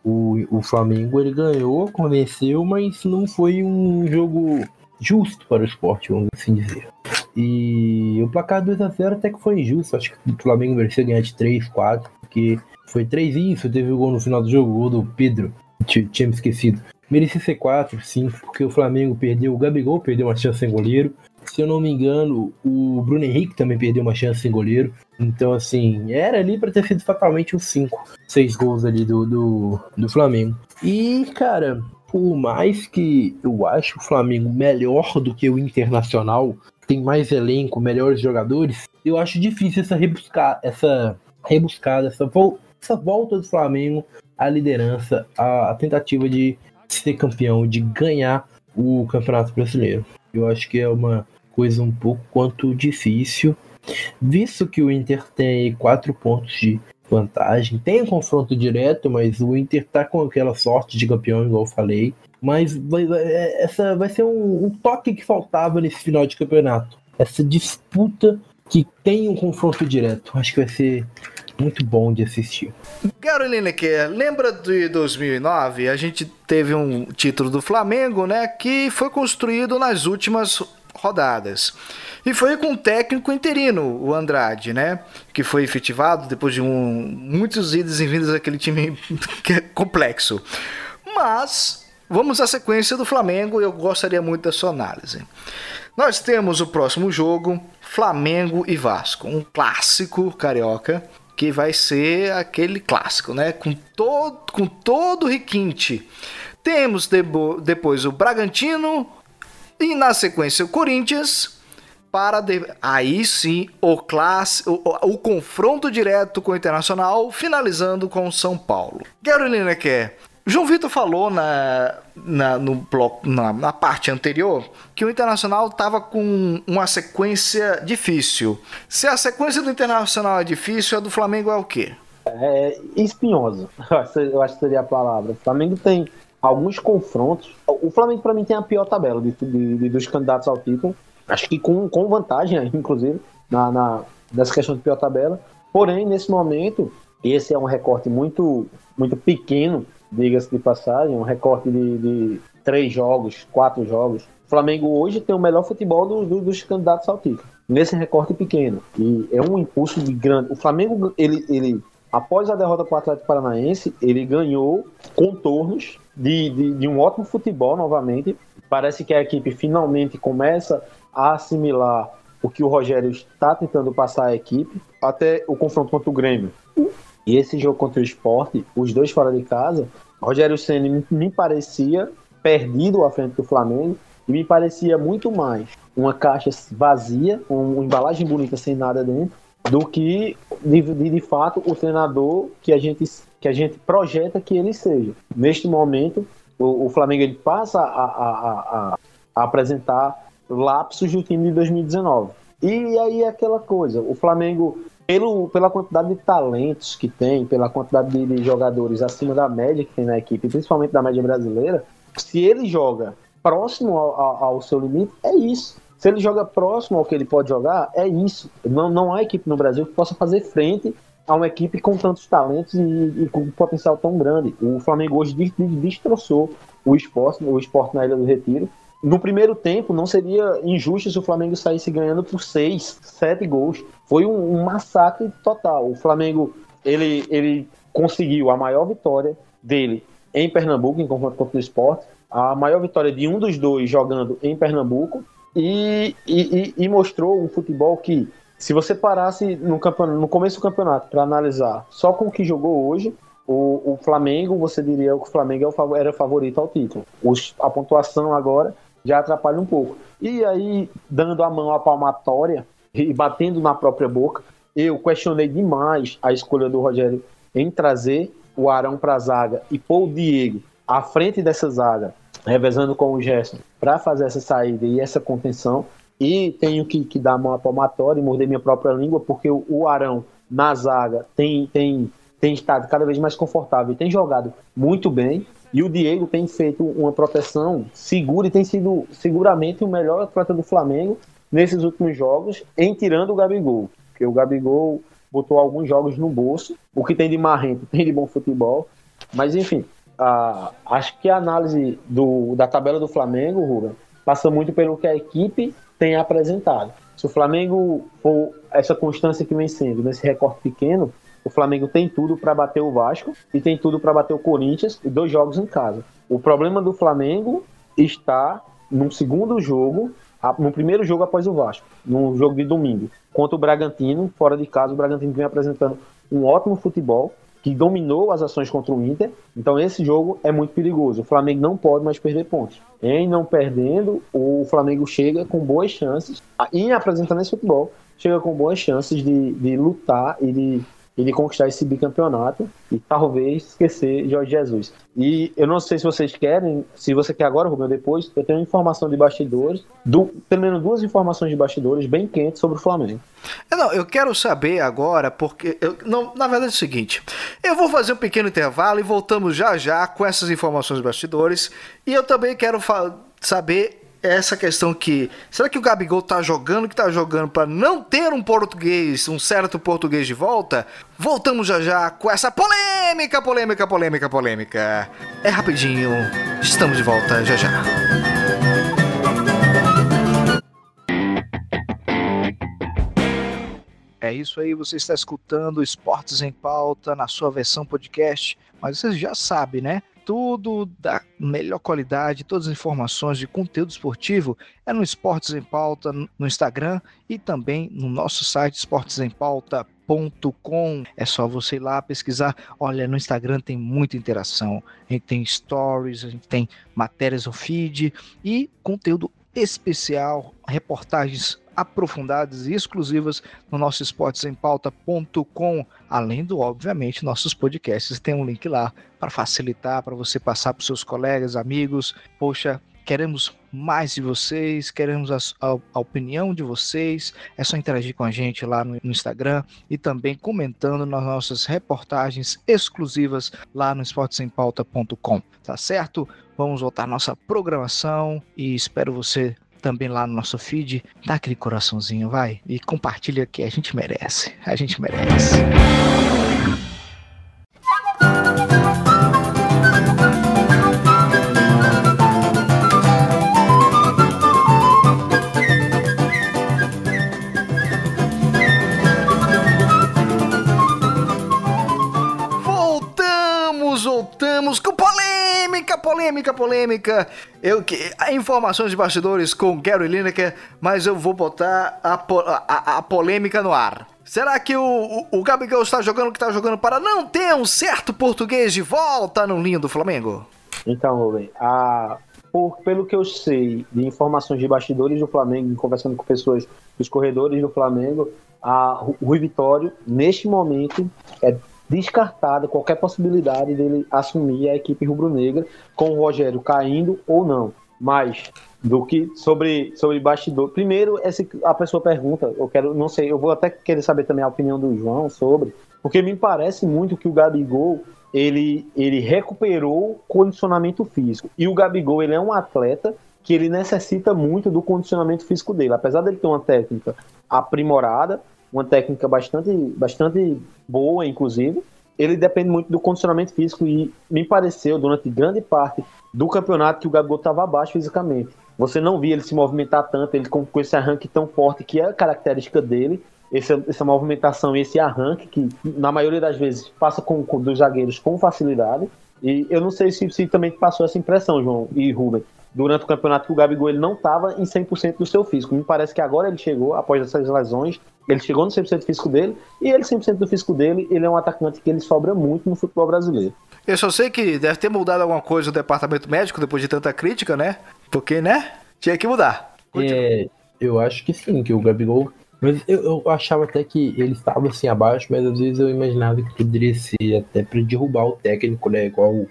o, o Flamengo ele ganhou, convenceu, mas não foi um jogo justo para o esporte, vamos assim dizer. E o placar 2x0 até que foi injusto. Acho que o Flamengo merecia ganhar de 3, 4, porque foi 3 isso. Teve o gol no final do jogo, o gol do Pedro. Tinha me esquecido. Merecia ser 4, 5, porque o Flamengo perdeu. O Gabigol perdeu uma chance sem goleiro. Se eu não me engano, o Bruno Henrique também perdeu uma chance sem goleiro. Então, assim, era ali para ter sido fatalmente uns 5, 6 gols ali do, do, do Flamengo. E, cara, por mais que eu acho o Flamengo melhor do que o Internacional, tem mais elenco, melhores jogadores, eu acho difícil essa rebuscar, essa rebuscada, essa, vol essa volta do Flamengo à liderança, a, a tentativa de ser campeão, de ganhar o Campeonato Brasileiro. Eu acho que é uma coisa um pouco quanto difícil, visto que o Inter tem quatro pontos de vantagem. Tem um confronto direto, mas o Inter tá com aquela sorte de campeão, igual eu falei. Mas vai, vai, é, essa vai ser um, um, toque que faltava nesse final de campeonato. Essa disputa que tem um confronto direto. Acho que vai ser muito bom de assistir. Garo Lineker, lembra de 2009? A gente teve um título do Flamengo, né? Que foi construído nas últimas rodadas. E foi com o técnico interino, o Andrade, né? Que foi efetivado depois de um, muitos idas e vindas daquele time que é complexo. Mas vamos à sequência do Flamengo eu gostaria muito da sua análise. Nós temos o próximo jogo, Flamengo e Vasco, um clássico carioca que vai ser aquele clássico, né? Com todo, com todo o requinte. Temos depois o Bragantino e na sequência o Corinthians para de... aí sim o, classe... O, o, o, confronto direto com o Internacional, finalizando com o São Paulo. Gary Lineker, João Vitor falou na, na, no bloco, na, na parte anterior que o Internacional estava com uma sequência difícil. Se a sequência do Internacional é difícil, a do Flamengo é o quê? É espinhosa, eu acho que seria a palavra. O Flamengo tem alguns confrontos. O Flamengo, para mim, tem a pior tabela de, de, de, dos candidatos ao título acho que com, com vantagem, inclusive, na, na, nessa questão de pior tabela. Porém, nesse momento, esse é um recorte muito, muito pequeno, diga-se de passagem, um recorte de, de, três jogos, quatro jogos. O Flamengo hoje tem o melhor futebol do, do, dos candidatos ao título, nesse recorte pequeno. E é um impulso de grande. O Flamengo, ele, ele após a derrota para o Atlético Paranaense, ele ganhou contornos de, de, de um ótimo futebol novamente. Parece que a equipe finalmente começa a assimilar o que o Rogério está tentando passar à equipe, até o confronto contra o Grêmio. E esse jogo contra o Esporte, os dois fora de casa, Rogério Senna me parecia perdido à frente do Flamengo e me parecia muito mais uma caixa vazia, uma embalagem bonita sem nada dentro, do que de, de, de, fato o treinador que a gente que a gente projeta que ele seja. Neste momento, o, o Flamengo ele passa a, a, a, a, apresentar lapsos do time de 2019. E aí é aquela coisa, o Flamengo pelo, pela quantidade de talentos que tem, pela quantidade de, de jogadores acima da média que tem na equipe, principalmente da média brasileira, se ele joga próximo ao, ao, ao seu limite, é isso. Se ele joga próximo ao que ele pode jogar, é isso. Não, não há equipe no Brasil que possa fazer frente a uma equipe com tantos talentos e, e com um potencial tão grande. O Flamengo hoje destroçou o esporte, o esporte na Ilha do Retiro. No primeiro tempo, não seria injusto se o Flamengo saísse ganhando por seis, sete gols. Foi um, um massacre total. O Flamengo ele, ele conseguiu a maior vitória dele em Pernambuco, em confronto contra o esporte, a maior vitória de um dos dois jogando em Pernambuco e, e, e mostrou um futebol que, se você parasse no, no começo do campeonato para analisar só com o que jogou hoje, o, o, Flamengo, você diria que o Flamengo é era favorito ao título. Os, a pontuação agora já atrapalha um pouco. E aí, dando a mão à palmatória e batendo na própria boca, eu questionei demais a escolha do Rogério em trazer o Arão para a zaga e pôr o Diego à frente dessa zaga, revezando com o Gerson, para fazer essa saída e essa contenção. E tenho que, que dar a mão à palmatória e morder minha própria língua, porque o, Arão na zaga tem, tem, tem estado cada vez mais confortável e tem jogado muito bem. E o Diego tem feito uma proteção segura e tem sido seguramente o melhor atleta do Flamengo nesses últimos jogos, em tirando o Gabigol. Porque o Gabigol botou alguns jogos no bolso. O que tem de marrento tem de bom futebol. Mas enfim, a, acho que a análise do, da tabela do Flamengo, Ruben, passa muito pelo que a equipe tem apresentado. Se o Flamengo for essa constância que vem sendo nesse recorte pequeno, o Flamengo tem tudo para bater o Vasco e tem tudo para bater o Corinthians e dois jogos em casa. O problema do Flamengo está no segundo jogo, no primeiro jogo após o Vasco, no jogo de domingo, contra o Bragantino, fora de casa. O Bragantino vem apresentando um ótimo futebol, que dominou as ações contra o Inter. Então esse jogo é muito perigoso. O Flamengo não pode mais perder pontos. Em não perdendo, o Flamengo chega com boas chances, em apresentando esse futebol, chega com boas chances de, de lutar e de ele conquistar esse bicampeonato e talvez esquecer Jorge Jesus. E eu não sei se vocês querem, se você quer agora, Rubem, depois, eu tenho informação de bastidores, do, pelo menos duas informações de bastidores bem quentes sobre o Flamengo. É, não, eu quero saber agora, porque. Eu, não, na verdade é o seguinte: eu vou fazer um pequeno intervalo e voltamos já já com essas informações de bastidores. E eu também quero saber essa questão que será que o Gabigol tá jogando que tá jogando para não ter um português, um certo português de volta? Voltamos já já com essa polêmica, polêmica, polêmica, polêmica. É rapidinho. Estamos de volta já já. É isso aí, você está escutando Esportes em Pauta na sua versão podcast, mas você já sabe, né? Tudo da melhor qualidade, todas as informações de conteúdo esportivo é no Esportes em Pauta no Instagram e também no nosso site esportesempauta.com. É só você ir lá pesquisar. Olha, no Instagram tem muita interação. A gente tem stories, a gente tem matérias no feed e conteúdo especial, reportagens aprofundadas e exclusivas no nosso esportesempauta.com, além do, obviamente, nossos podcasts. Tem um link lá para facilitar, para você passar para seus colegas, amigos. Poxa, queremos mais de vocês, queremos a, a, a, opinião de vocês. É só interagir com a gente lá no, no, Instagram e também comentando nas nossas reportagens exclusivas lá no esportesempauta.com, tá certo? Vamos voltar à nossa programação e espero você também lá no nosso feed, dá aquele coraçãozinho, vai, e compartilha que a gente merece. A gente merece. Polêmica, polêmica. Eu que informações de bastidores com Gary Lineker, mas eu vou botar a, a, a polêmica no ar. Será que o, o, o Gabigol está jogando o que está jogando para não ter um certo português de volta no linho do Flamengo? Então, Rubem, a, por, pelo que eu sei de informações de bastidores do Flamengo, conversando com pessoas dos corredores do Flamengo, a o Rui Vitório, neste momento, é descartada qualquer possibilidade dele assumir a equipe rubro-negra com o Rogério caindo ou não. Mas do que sobre sobre bastidor. Primeiro, esse, a pessoa pergunta, eu quero, não sei, eu vou até querer saber também a opinião do João sobre, porque me parece muito que o Gabigol ele, ele recuperou condicionamento físico. E o Gabigol ele é um atleta que ele necessita muito do condicionamento físico dele. Apesar dele ter uma técnica aprimorada, uma técnica bastante, bastante boa, inclusive, ele depende muito do condicionamento físico e me pareceu, durante grande parte do campeonato, que o Gabigol estava abaixo fisicamente. Você não via ele se movimentar tanto, ele com, com esse arranque tão forte, que é a característica dele, essa, essa movimentação e esse arranque, que na maioria das vezes passa com, com dos zagueiros com facilidade. E eu não sei se, se também passou essa impressão, João e Rubem, durante o campeonato que o Gabigol ele não estava em 100% do seu físico. Me parece que agora ele chegou, após essas lesões, ele chegou no 100% físico dele, e ele 100% do físico dele, ele é um atacante que ele sobra muito no futebol brasileiro. Eu só sei que deve ter mudado alguma coisa no departamento médico depois de tanta crítica, né? Porque, né? Tinha que mudar. É, eu acho que sim, que o Gabigol. Mas eu, eu, achava até que ele estava assim abaixo, mas às vezes eu imaginava que poderia ser até para derrubar o técnico, né? Igual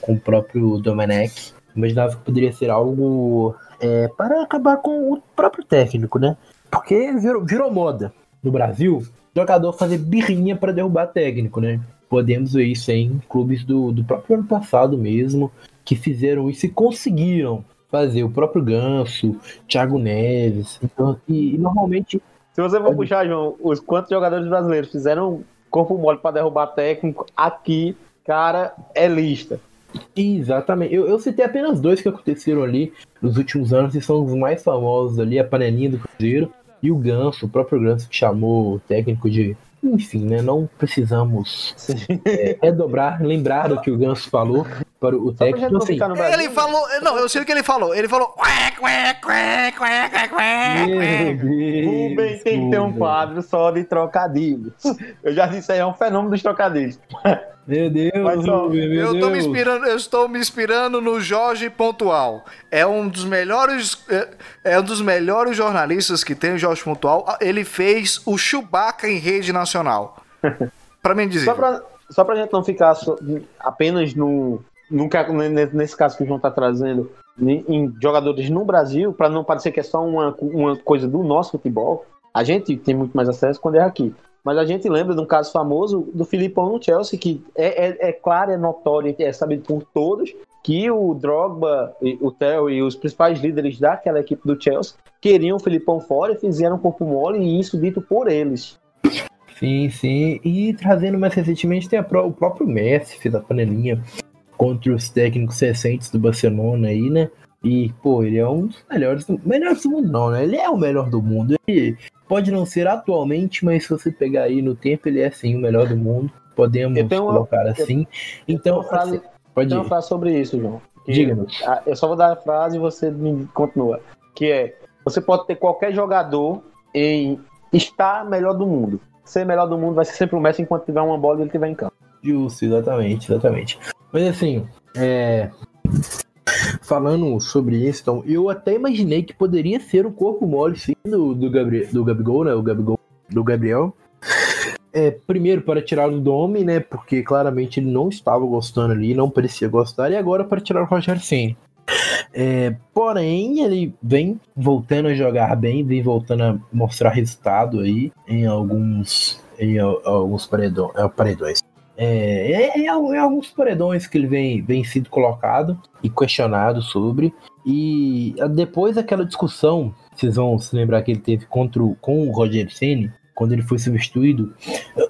com o próprio Domenech. Imaginava que poderia ser algo é, para acabar com o próprio técnico, né? Porque virou, virou moda no Brasil jogador fazer birrinha para derrubar técnico, né? Podemos ver isso em clubes do, do próprio ano passado mesmo, que fizeram isso e conseguiram fazer o próprio Ganso, Thiago Neves. Então, e, e normalmente. Se você for puxar, João, os quantos jogadores brasileiros fizeram corpo mole para derrubar técnico aqui, cara, é lista. Exatamente. Eu, eu citei apenas dois que aconteceram ali nos últimos anos e são os mais famosos ali, a panelinha do Cruzeiro e o Ganso, o próprio Ganso que chamou o técnico de enfim, né? Não precisamos é, redobrar, lembrar do que o Ganso falou para o técnico. Assim, ele falou, não, eu sei o que ele falou. Ele falou. Rubem tem que ter um quadro só de trocadilhos. Eu já disse aí, é um fenômeno dos trocadilhos. Meu Deus, Mas, ó, meu eu, Deus. Me inspirando, eu estou me inspirando no Jorge Pontual. É um dos melhores, é, é um dos melhores jornalistas que tem o Jorge Pontual. Ele fez o Chewbacca em rede nacional. para mim dizer. Só pra, só pra gente não ficar apenas no, no, nesse caso que o João tá trazendo, em jogadores no Brasil, para não parecer que é só uma, uma coisa do nosso futebol, a gente tem muito mais acesso quando é aqui. Mas a gente lembra de um caso famoso do Filipão no Chelsea, que é, é, é claro, é notório, é sabido por todos, que o Drogba, o Theo e os principais líderes daquela equipe do Chelsea queriam o Filipão fora e fizeram corpo mole, e isso dito por eles. Sim, sim. E trazendo mais recentemente, tem o próprio Messi, fez a panelinha contra os técnicos recentes do Barcelona aí, né? E, pô, ele é um dos melhores do, melhores do mundo, não, né? Ele é o melhor do mundo. Ele pode não ser atualmente, mas se você pegar aí no tempo, ele é sim o melhor do mundo. Podemos colocar uma, assim. Eu, então, frase, assim, pode eu falar sobre isso, João. Diga-nos. Eu só vou dar a frase e você me continua. Que é: você pode ter qualquer jogador em estar melhor do mundo. Ser melhor do mundo vai ser sempre o Messi enquanto tiver uma bola e ele estiver em campo. Justo, exatamente, exatamente. Mas assim, é... falando sobre isso, então, eu até imaginei que poderia ser um corpo mole sim do, do, Gabriel, do Gabigol, né? O Gabigol, do Gabriel. É, primeiro para tirá-lo do homem, né? Porque claramente ele não estava gostando ali, não parecia gostar, e agora para tirar o Roger Senna. É, porém, ele vem voltando a jogar bem, vem voltando a mostrar resultado aí em alguns, em alguns paredões. É, paredões. É, é, é, alguns paredões que ele vem, vem sido colocado e questionado sobre. E depois daquela discussão, vocês vão se lembrar que ele teve contra o, com o Roger Ceni quando ele foi substituído.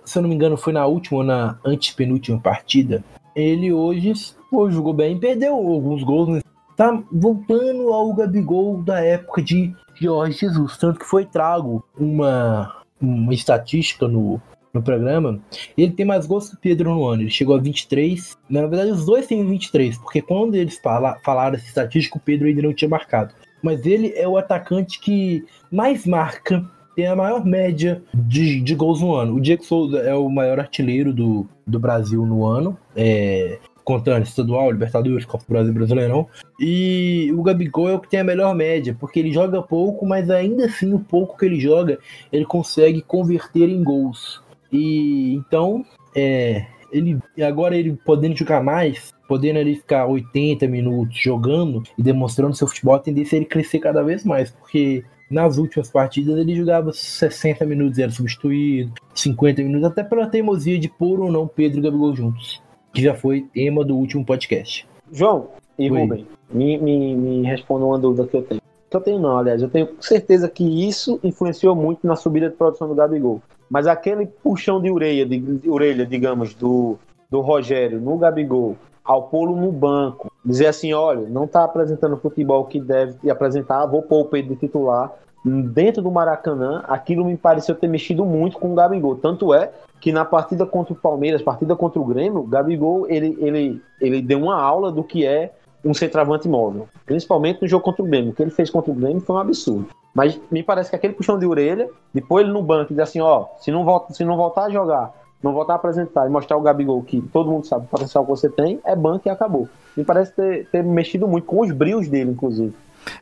Se eu não me engano, foi na última ou na antepenúltima partida. Ele hoje pô, jogou bem, perdeu alguns gols. Né? Tá voltando ao Gabigol da época de Jorge Jesus. Tanto que foi trago uma, uma estatística no, no programa, ele tem mais gols que o Pedro no ano. Ele chegou a 23. Na verdade, os dois têm 23, porque quando eles fala, falaram essa estatística, o Pedro ainda não tinha marcado. Mas ele é o atacante que mais marca, tem a maior média de, de gols no ano. O Diego Souza é o maior artilheiro do, do Brasil no ano, é, contando estadual, Libertadores, Copa do Brasil Brasileirão. E o Gabigol é o que tem a melhor média, porque ele joga pouco, mas ainda assim o pouco que ele joga, ele consegue converter em gols. E então, é, ele agora ele podendo jogar mais, podendo ali ficar 80 minutos jogando e demonstrando seu futebol, a tendência é ele crescer cada vez mais, porque nas últimas partidas ele jogava 60 minutos e era substituído, 50 minutos, até pela teimosia de pôr ou não Pedro e Gabigol juntos, que já foi tema do último podcast. João e Oi. Rubem, me, me, me responda uma dúvida que eu tenho. Que eu tenho não, aliás, eu tenho certeza que isso influenciou muito na subida de produção do Gabigol. Mas aquele puxão de orelha, de, de orelha digamos, do, do Rogério no Gabigol, ao pô-lo no banco, dizer assim, olha, não está apresentando o futebol que deve apresentar, vou pôr o Pedro de titular, dentro do Maracanã, aquilo me pareceu ter mexido muito com o Gabigol. Tanto é que na partida contra o Palmeiras, partida contra o Grêmio, o Gabigol ele, ele, ele deu uma aula do que é um centroavante móvel. Principalmente no jogo contra o Grêmio. O que ele fez contra o Grêmio foi um absurdo. Mas me parece que aquele puxão de orelha, depois ele no banco diz assim, ó, se não, volta, se não voltar a jogar, não voltar a apresentar e mostrar o Gabigol que todo mundo sabe o potencial que você tem, é banco e acabou. Me parece ter, ter mexido muito com os brios dele, inclusive.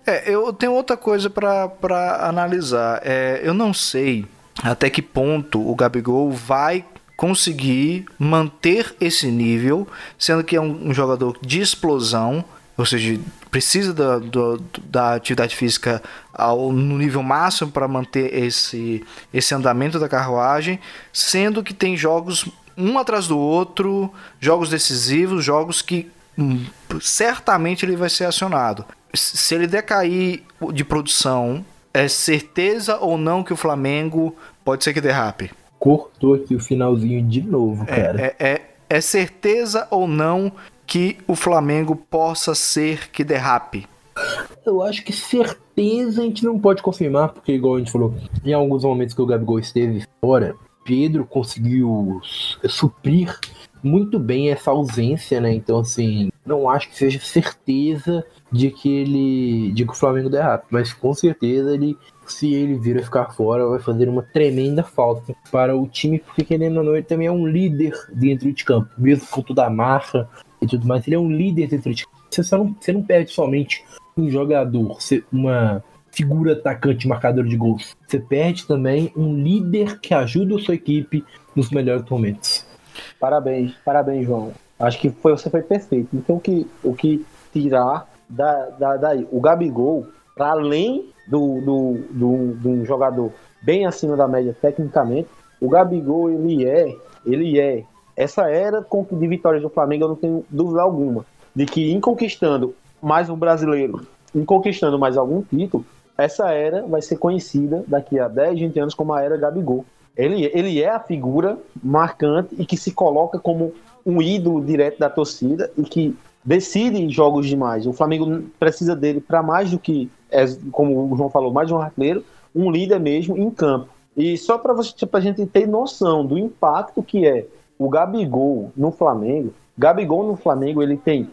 É, eu tenho outra coisa para analisar. É, eu não sei até que ponto o Gabigol vai conseguir manter esse nível, sendo que é um, um jogador de explosão, ou seja, precisa da, do, da atividade física ao, no nível máximo para manter esse, esse andamento da carruagem, sendo que tem jogos um atrás do outro, jogos decisivos, jogos que hum, certamente ele vai ser acionado. Se ele decair de produção, é certeza ou não que o Flamengo pode ser que derrape? Cortou aqui o finalzinho de novo, é, cara. É, é, é certeza ou não que o Flamengo possa ser que derrape? Eu acho que certeza a gente não pode confirmar, porque, igual a gente falou, em alguns momentos que o Gabigol esteve fora, Pedro conseguiu suprir muito bem essa ausência, né? Então, assim, não acho que seja certeza de que ele. de que o Flamengo derrape, mas com certeza ele. Se ele vir a ficar fora, vai fazer uma tremenda falta para o time, porque querendo ou não, ele também é um líder dentro de campo, mesmo com toda a marca, e tudo mais. Ele é um líder dentro de você, só não, você não perde somente um jogador, uma figura atacante marcador de gols. Você perde também um líder que ajuda a sua equipe nos melhores momentos. Parabéns, parabéns, João. Acho que foi, você foi perfeito. Então, o que, o que tirar da, da, daí? O Gabigol, para além do, do, do, do um jogador bem acima da média tecnicamente, o Gabigol, ele é, ele é essa era de vitórias do Flamengo, eu não tenho dúvida alguma, de que em conquistando mais um brasileiro, em conquistando mais algum título, essa era vai ser conhecida daqui a 10, 20 anos como a era Gabigol. Ele, ele é a figura marcante e que se coloca como um ídolo direto da torcida e que decide jogos demais. O Flamengo precisa dele para mais do que, é, como o João falou, mais de um artilheiro, um líder mesmo em campo. E só para a gente ter noção do impacto que é o Gabigol no Flamengo, Gabigol no Flamengo ele tem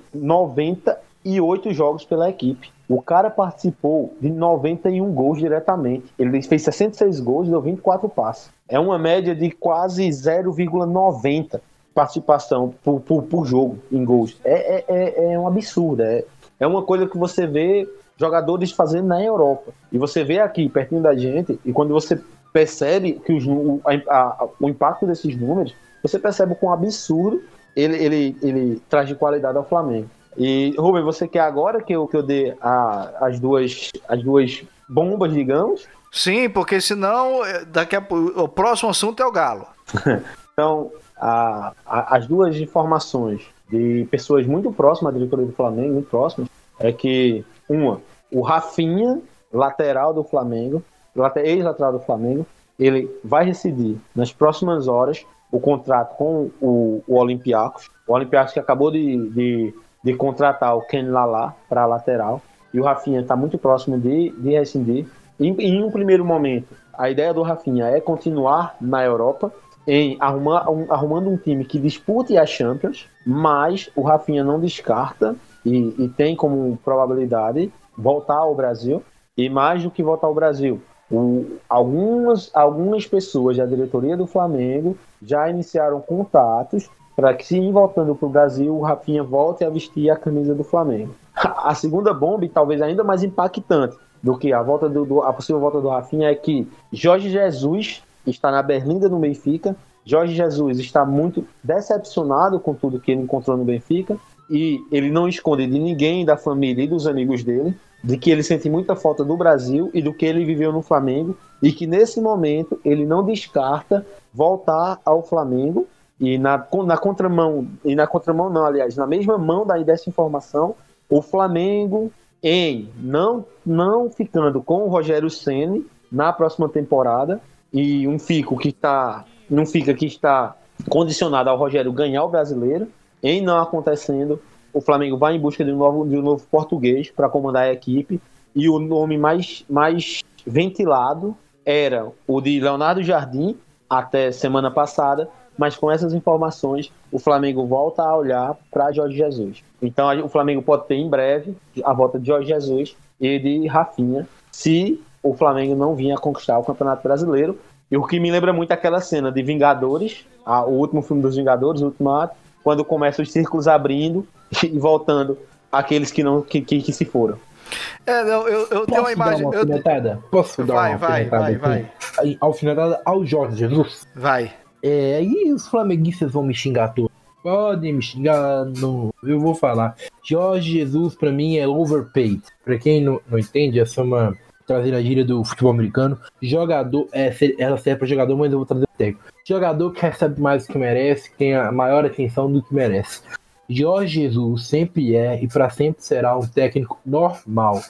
98 jogos pela equipe. O cara participou de 91 gols diretamente. Ele fez 66 gols e deu 24 passes. É uma média de quase 0,90 participação por, por, por, jogo em gols. É, é, é, é um absurdo. É, é uma coisa que você vê jogadores fazendo na Europa. E você vê aqui, pertinho da gente, e quando você percebe que os, o, a, a, o impacto desses números, você percebe com absurdo ele, ele, ele traz de qualidade ao Flamengo. E, Rubem, você quer agora que eu, que eu dê a, as, duas, as duas bombas, digamos? Sim, porque senão eh, daqui a, o próximo assunto é o Galo. então, a, a, as duas informações de pessoas muito próximas à diretoria do Flamengo, muito próximas, é que, uma, o Rafinha, lateral do Flamengo, ex-lateral do Flamengo, ele vai receber nas próximas horas o contrato com o, o Olympiacos. O Olympiacos que acabou de, de, de contratar o Ken Lala para a lateral. E o Rafinha está muito próximo de, de rescindir. Em, em um primeiro momento, a ideia do Rafinha é continuar na Europa, em arrumar, um, arrumando um time que dispute a Champions, mas o Rafinha não descarta e, e, tem como probabilidade voltar ao Brasil. E mais do que voltar ao Brasil, o, algumas, algumas pessoas da diretoria do Flamengo já iniciaram contatos para que, se voltando para o Brasil, o Rafinha volte a vestir a camisa do Flamengo. A segunda bomba, e talvez ainda mais impactante do que a volta do, do, a possível volta do Rafinha, é que Jorge Jesus está na Berlinda no Benfica. Jorge Jesus está muito decepcionado com tudo que ele encontrou no Benfica e ele não esconde de ninguém da família e dos amigos dele de que ele sente muita falta do Brasil e do que ele viveu no Flamengo e que nesse momento ele não descarta voltar ao Flamengo e na, na contramão e na contramão não, aliás, na mesma mão daí dessa informação, o Flamengo em não não ficando com o Rogério Ceni na próxima temporada e um fico que está não fica que está condicionado ao Rogério ganhar o brasileiro, em não acontecendo, o Flamengo vai em busca de um novo, de um novo português para comandar a equipe. E o nome mais, mais ventilado era o de Leonardo Jardim, até semana passada, mas com essas informações, o Flamengo volta a olhar para Jorge Jesus. Então o Flamengo pode ter em breve a volta de Jorge Jesus e de Rafinha, se o Flamengo não vir a conquistar o Campeonato Brasileiro. E o que me lembra muito aquela cena de Vingadores, a, o último filme dos Vingadores, o último ato, quando começa os círculos abrindo e voltando aqueles que não que, que, que se foram. É, não, eu, eu tenho uma imagem. Uma eu... Posso dar vai, uma vai, vai, vai, vai. Alfinetada ao Jorge Jesus. Vai. É, e os flamenguistas vão me xingar todos. Podem me xingar, no... eu vou falar. Jorge Jesus, pra mim, é overpaid. Pra quem não, não entende, essa é uma trazer a gíria do futebol americano. Jogador, é, ela serve para jogador, mas eu vou trazer técnico. Jogador que recebe mais do que merece, que tem a maior atenção do que merece. Jorge Jesus sempre é e para sempre será um técnico normal.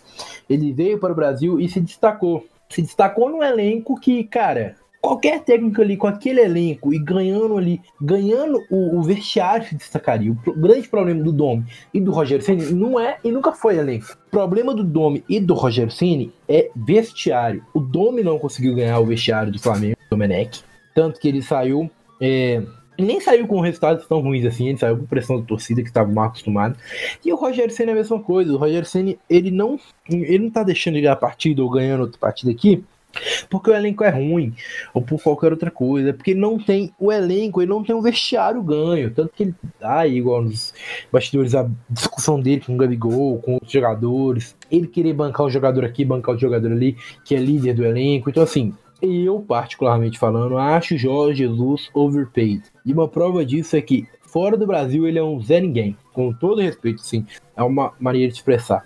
Ele veio para o Brasil e se destacou. Se destacou num elenco que, cara, qualquer técnico ali com aquele elenco e ganhando ali, ganhando o, o vestiário se destacaria. O grande problema do Domi e do Rogério Ceni não é e nunca foi elenco. O problema do Domi e do Rogério Ceni é vestiário. O Domi não conseguiu ganhar o vestiário do Flamengo, do Domenech, tanto que ele saiu é, nem saiu com resultados tão ruins assim, ele saiu com pressão da torcida que estava mal acostumado. E o Rogério Senna é a mesma coisa. O Rogério Senna, ele não, ele não tá deixando de ganhar partida ou ganhando outra partida aqui porque o elenco é ruim, ou por qualquer outra coisa, porque não tem o elenco, ele não tem um vestiário ganho, tanto que ele tá igual nos bastidores, a discussão dele com o Gabigol, com outros jogadores, ele querer bancar um jogador aqui, bancar o jogador ali, que é líder do elenco, então assim, eu particularmente falando, acho Jorge Jesus overpaid, e uma prova disso é que fora do Brasil ele é um Zé Ninguém, com todo respeito, sim, é uma maneira de expressar.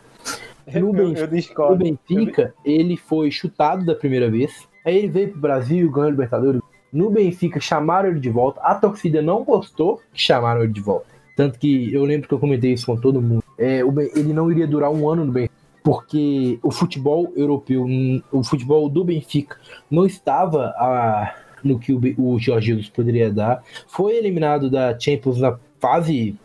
No, Benfica, no Benfica, ele foi chutado da primeira vez. Aí ele veio pro Brasil, ganhou o Libertadores. No Benfica, chamaram ele de volta. A torcida não gostou que chamaram ele de volta. Tanto que eu lembro que eu comentei isso com todo mundo. É, ele não iria durar um ano no Benfica. Porque o futebol europeu, o futebol do Benfica, não estava a, no que o, o Jorge Jesus poderia dar. Foi eliminado da Champions na fase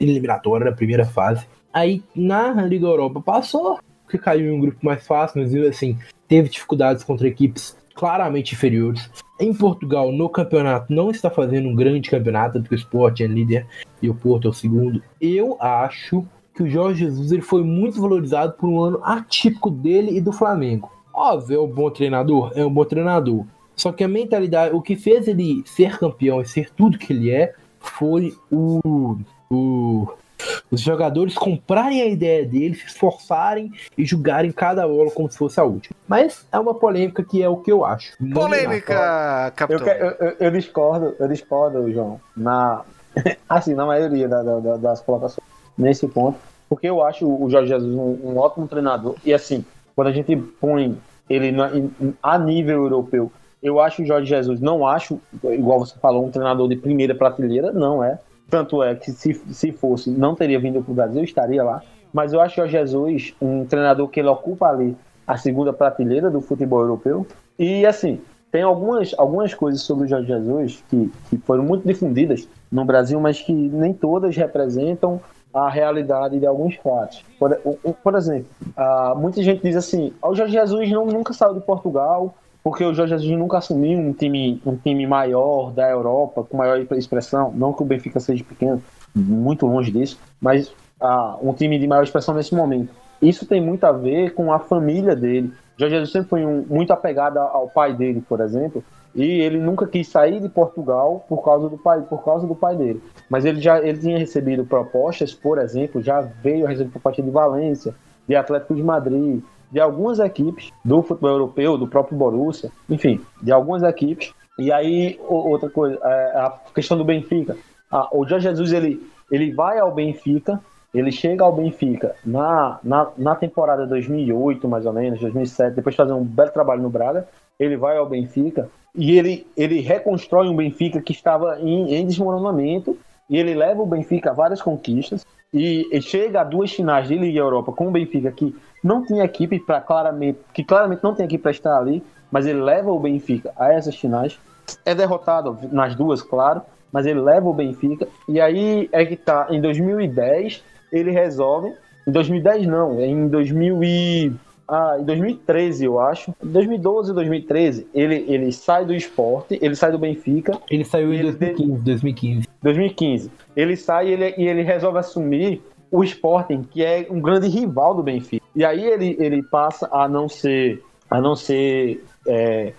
eliminatória, na primeira fase. Aí na Liga Europa passou, que caiu em um grupo mais fácil, mas assim, teve dificuldades contra equipes claramente inferiores. Em Portugal, no campeonato, não está fazendo um grande campeonato, porque o Sport é líder e o Porto é o segundo. Eu acho que o Jorge Jesus ele foi muito valorizado por um ano atípico dele e do Flamengo. Óbvio, é um bom treinador, é um bom treinador. Só que a mentalidade, o que fez ele ser campeão e ser tudo que ele é, foi o, o os jogadores comprarem a ideia dele, se esforçarem e julgarem cada bola como se fosse a última. Mas é uma polêmica que é o que eu acho. Polêmica, capitão. Eu, eu, eu, discordo, eu discordo, João, na assim, na maioria da, da, das colocações nesse ponto, porque eu acho o Jorge Jesus um, um ótimo treinador e assim, quando a gente põe ele na, a nível europeu, eu acho o Jorge Jesus, não acho, igual você falou, um treinador de primeira prateleira, não é. Tanto é que se, se fosse, não teria vindo para o Brasil, estaria lá. Mas eu acho o Jesus um treinador que ele ocupa ali a segunda prateleira do futebol europeu. E assim, tem algumas, algumas coisas sobre o Jorge Jesus que, que foram muito difundidas no Brasil, mas que nem todas representam a realidade de alguns fatos. Por, por exemplo, uh, muita gente diz assim: o Jorge Jesus não, nunca saiu de Portugal, porque o Jorge Jesus nunca assumiu um time, um time maior da Europa, com maior expressão. Não que o Benfica seja pequeno, muito longe disso, mas ah, um time de maior expressão nesse momento. Isso tem muito a ver com a família dele. Jorge Jesus sempre foi um, muito apegado ao pai dele, por exemplo, e ele nunca quis sair de Portugal por causa do pai, por causa do pai dele. Mas ele já ele tinha recebido propostas, por exemplo, já veio a receber proposta de Valência, de Atlético de Madrid, de algumas equipes do futebol europeu, do próprio Borussia, enfim, de algumas equipes. E aí, outra coisa, é, a questão do Benfica. o Jorge Jesus, ele, ele vai ao Benfica, ele chega ao Benfica na, na, na temporada 2008, mais ou menos, 2007, depois de fazer um belo trabalho no Braga, ele vai ao Benfica e ele, ele reconstrói um Benfica que estava em, em desmoronamento e ele leva o Benfica a várias conquistas e, e chega a duas finais de Liga Europa com o Benfica que não tinha equipe para claramente, que claramente não tem equipe para estar ali, mas ele leva o Benfica a essas finais. É derrotado nas duas, claro, mas ele leva o Benfica. E aí é que tá, em 2010 ele resolve, em 2010 não, é em 2000 e ah, em 2013, eu acho. 2012, 2013, ele, ele sai do esporte, ele sai do Benfica. Ele saiu em 2015, 2015. 2015. Ele sai e ele, e ele resolve assumir o Sporting, que é um grande rival do Benfica. E aí ele, ele passa a não ser, a não ser é,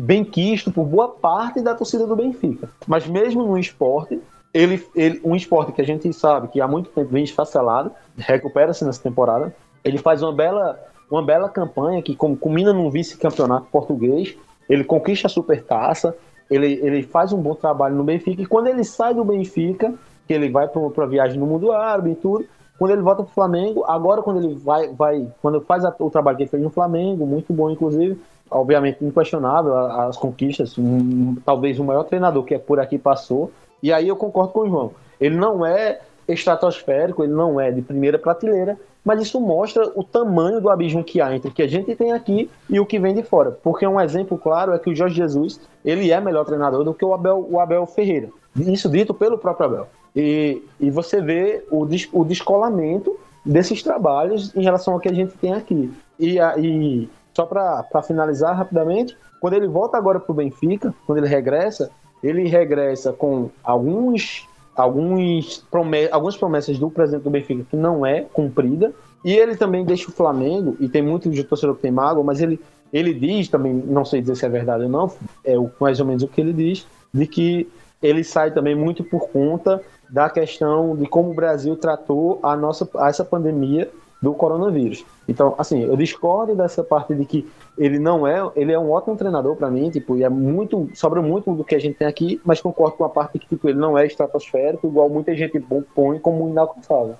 bem quisto por boa parte da torcida do Benfica. Mas mesmo no esporte, ele, ele, um esporte que a gente sabe que há muito tempo vem esfacelado, recupera-se nessa temporada. Ele faz uma bela, uma bela campanha que culmina num vice-campeonato português. Ele conquista a supertaça, ele, ele faz um bom trabalho no Benfica. E quando ele sai do Benfica, que ele vai para viagem no mundo árabe e tudo. Quando ele volta para o Flamengo, agora quando ele vai, vai quando faz a, o trabalho que ele fez no Flamengo, muito bom inclusive, obviamente inquestionável as conquistas, um, talvez o maior treinador que é por aqui passou. E aí eu concordo com o João. Ele não é estratosférico, ele não é de primeira prateleira, mas isso mostra o tamanho do abismo que há entre o que a gente tem aqui e o que vem de fora. Porque um exemplo claro é que o Jorge Jesus, ele é melhor treinador do que o Abel, o Abel Ferreira. Isso dito pelo próprio Abel. E, e você vê o, des, o descolamento desses trabalhos em relação ao que a gente tem aqui. E, e só para finalizar rapidamente, quando ele volta agora para o Benfica, quando ele regressa, ele regressa com alguns, alguns promess, algumas promessas do presidente do Benfica que não é cumprida. E ele também deixa o Flamengo, e tem muito de torcedor que tem mágoa, mas ele, ele diz também, não sei dizer se é verdade ou não, é mais ou menos o que ele diz, de que ele sai também muito por conta da questão de como o Brasil tratou a nossa a essa pandemia do coronavírus. Então, assim, eu discordo dessa parte de que ele não é, ele é um ótimo treinador para mim, tipo, e é muito, sobra muito do que a gente tem aqui, mas concordo com a parte que tipo, ele não é estratosférico, igual muita gente põe como inalcançável.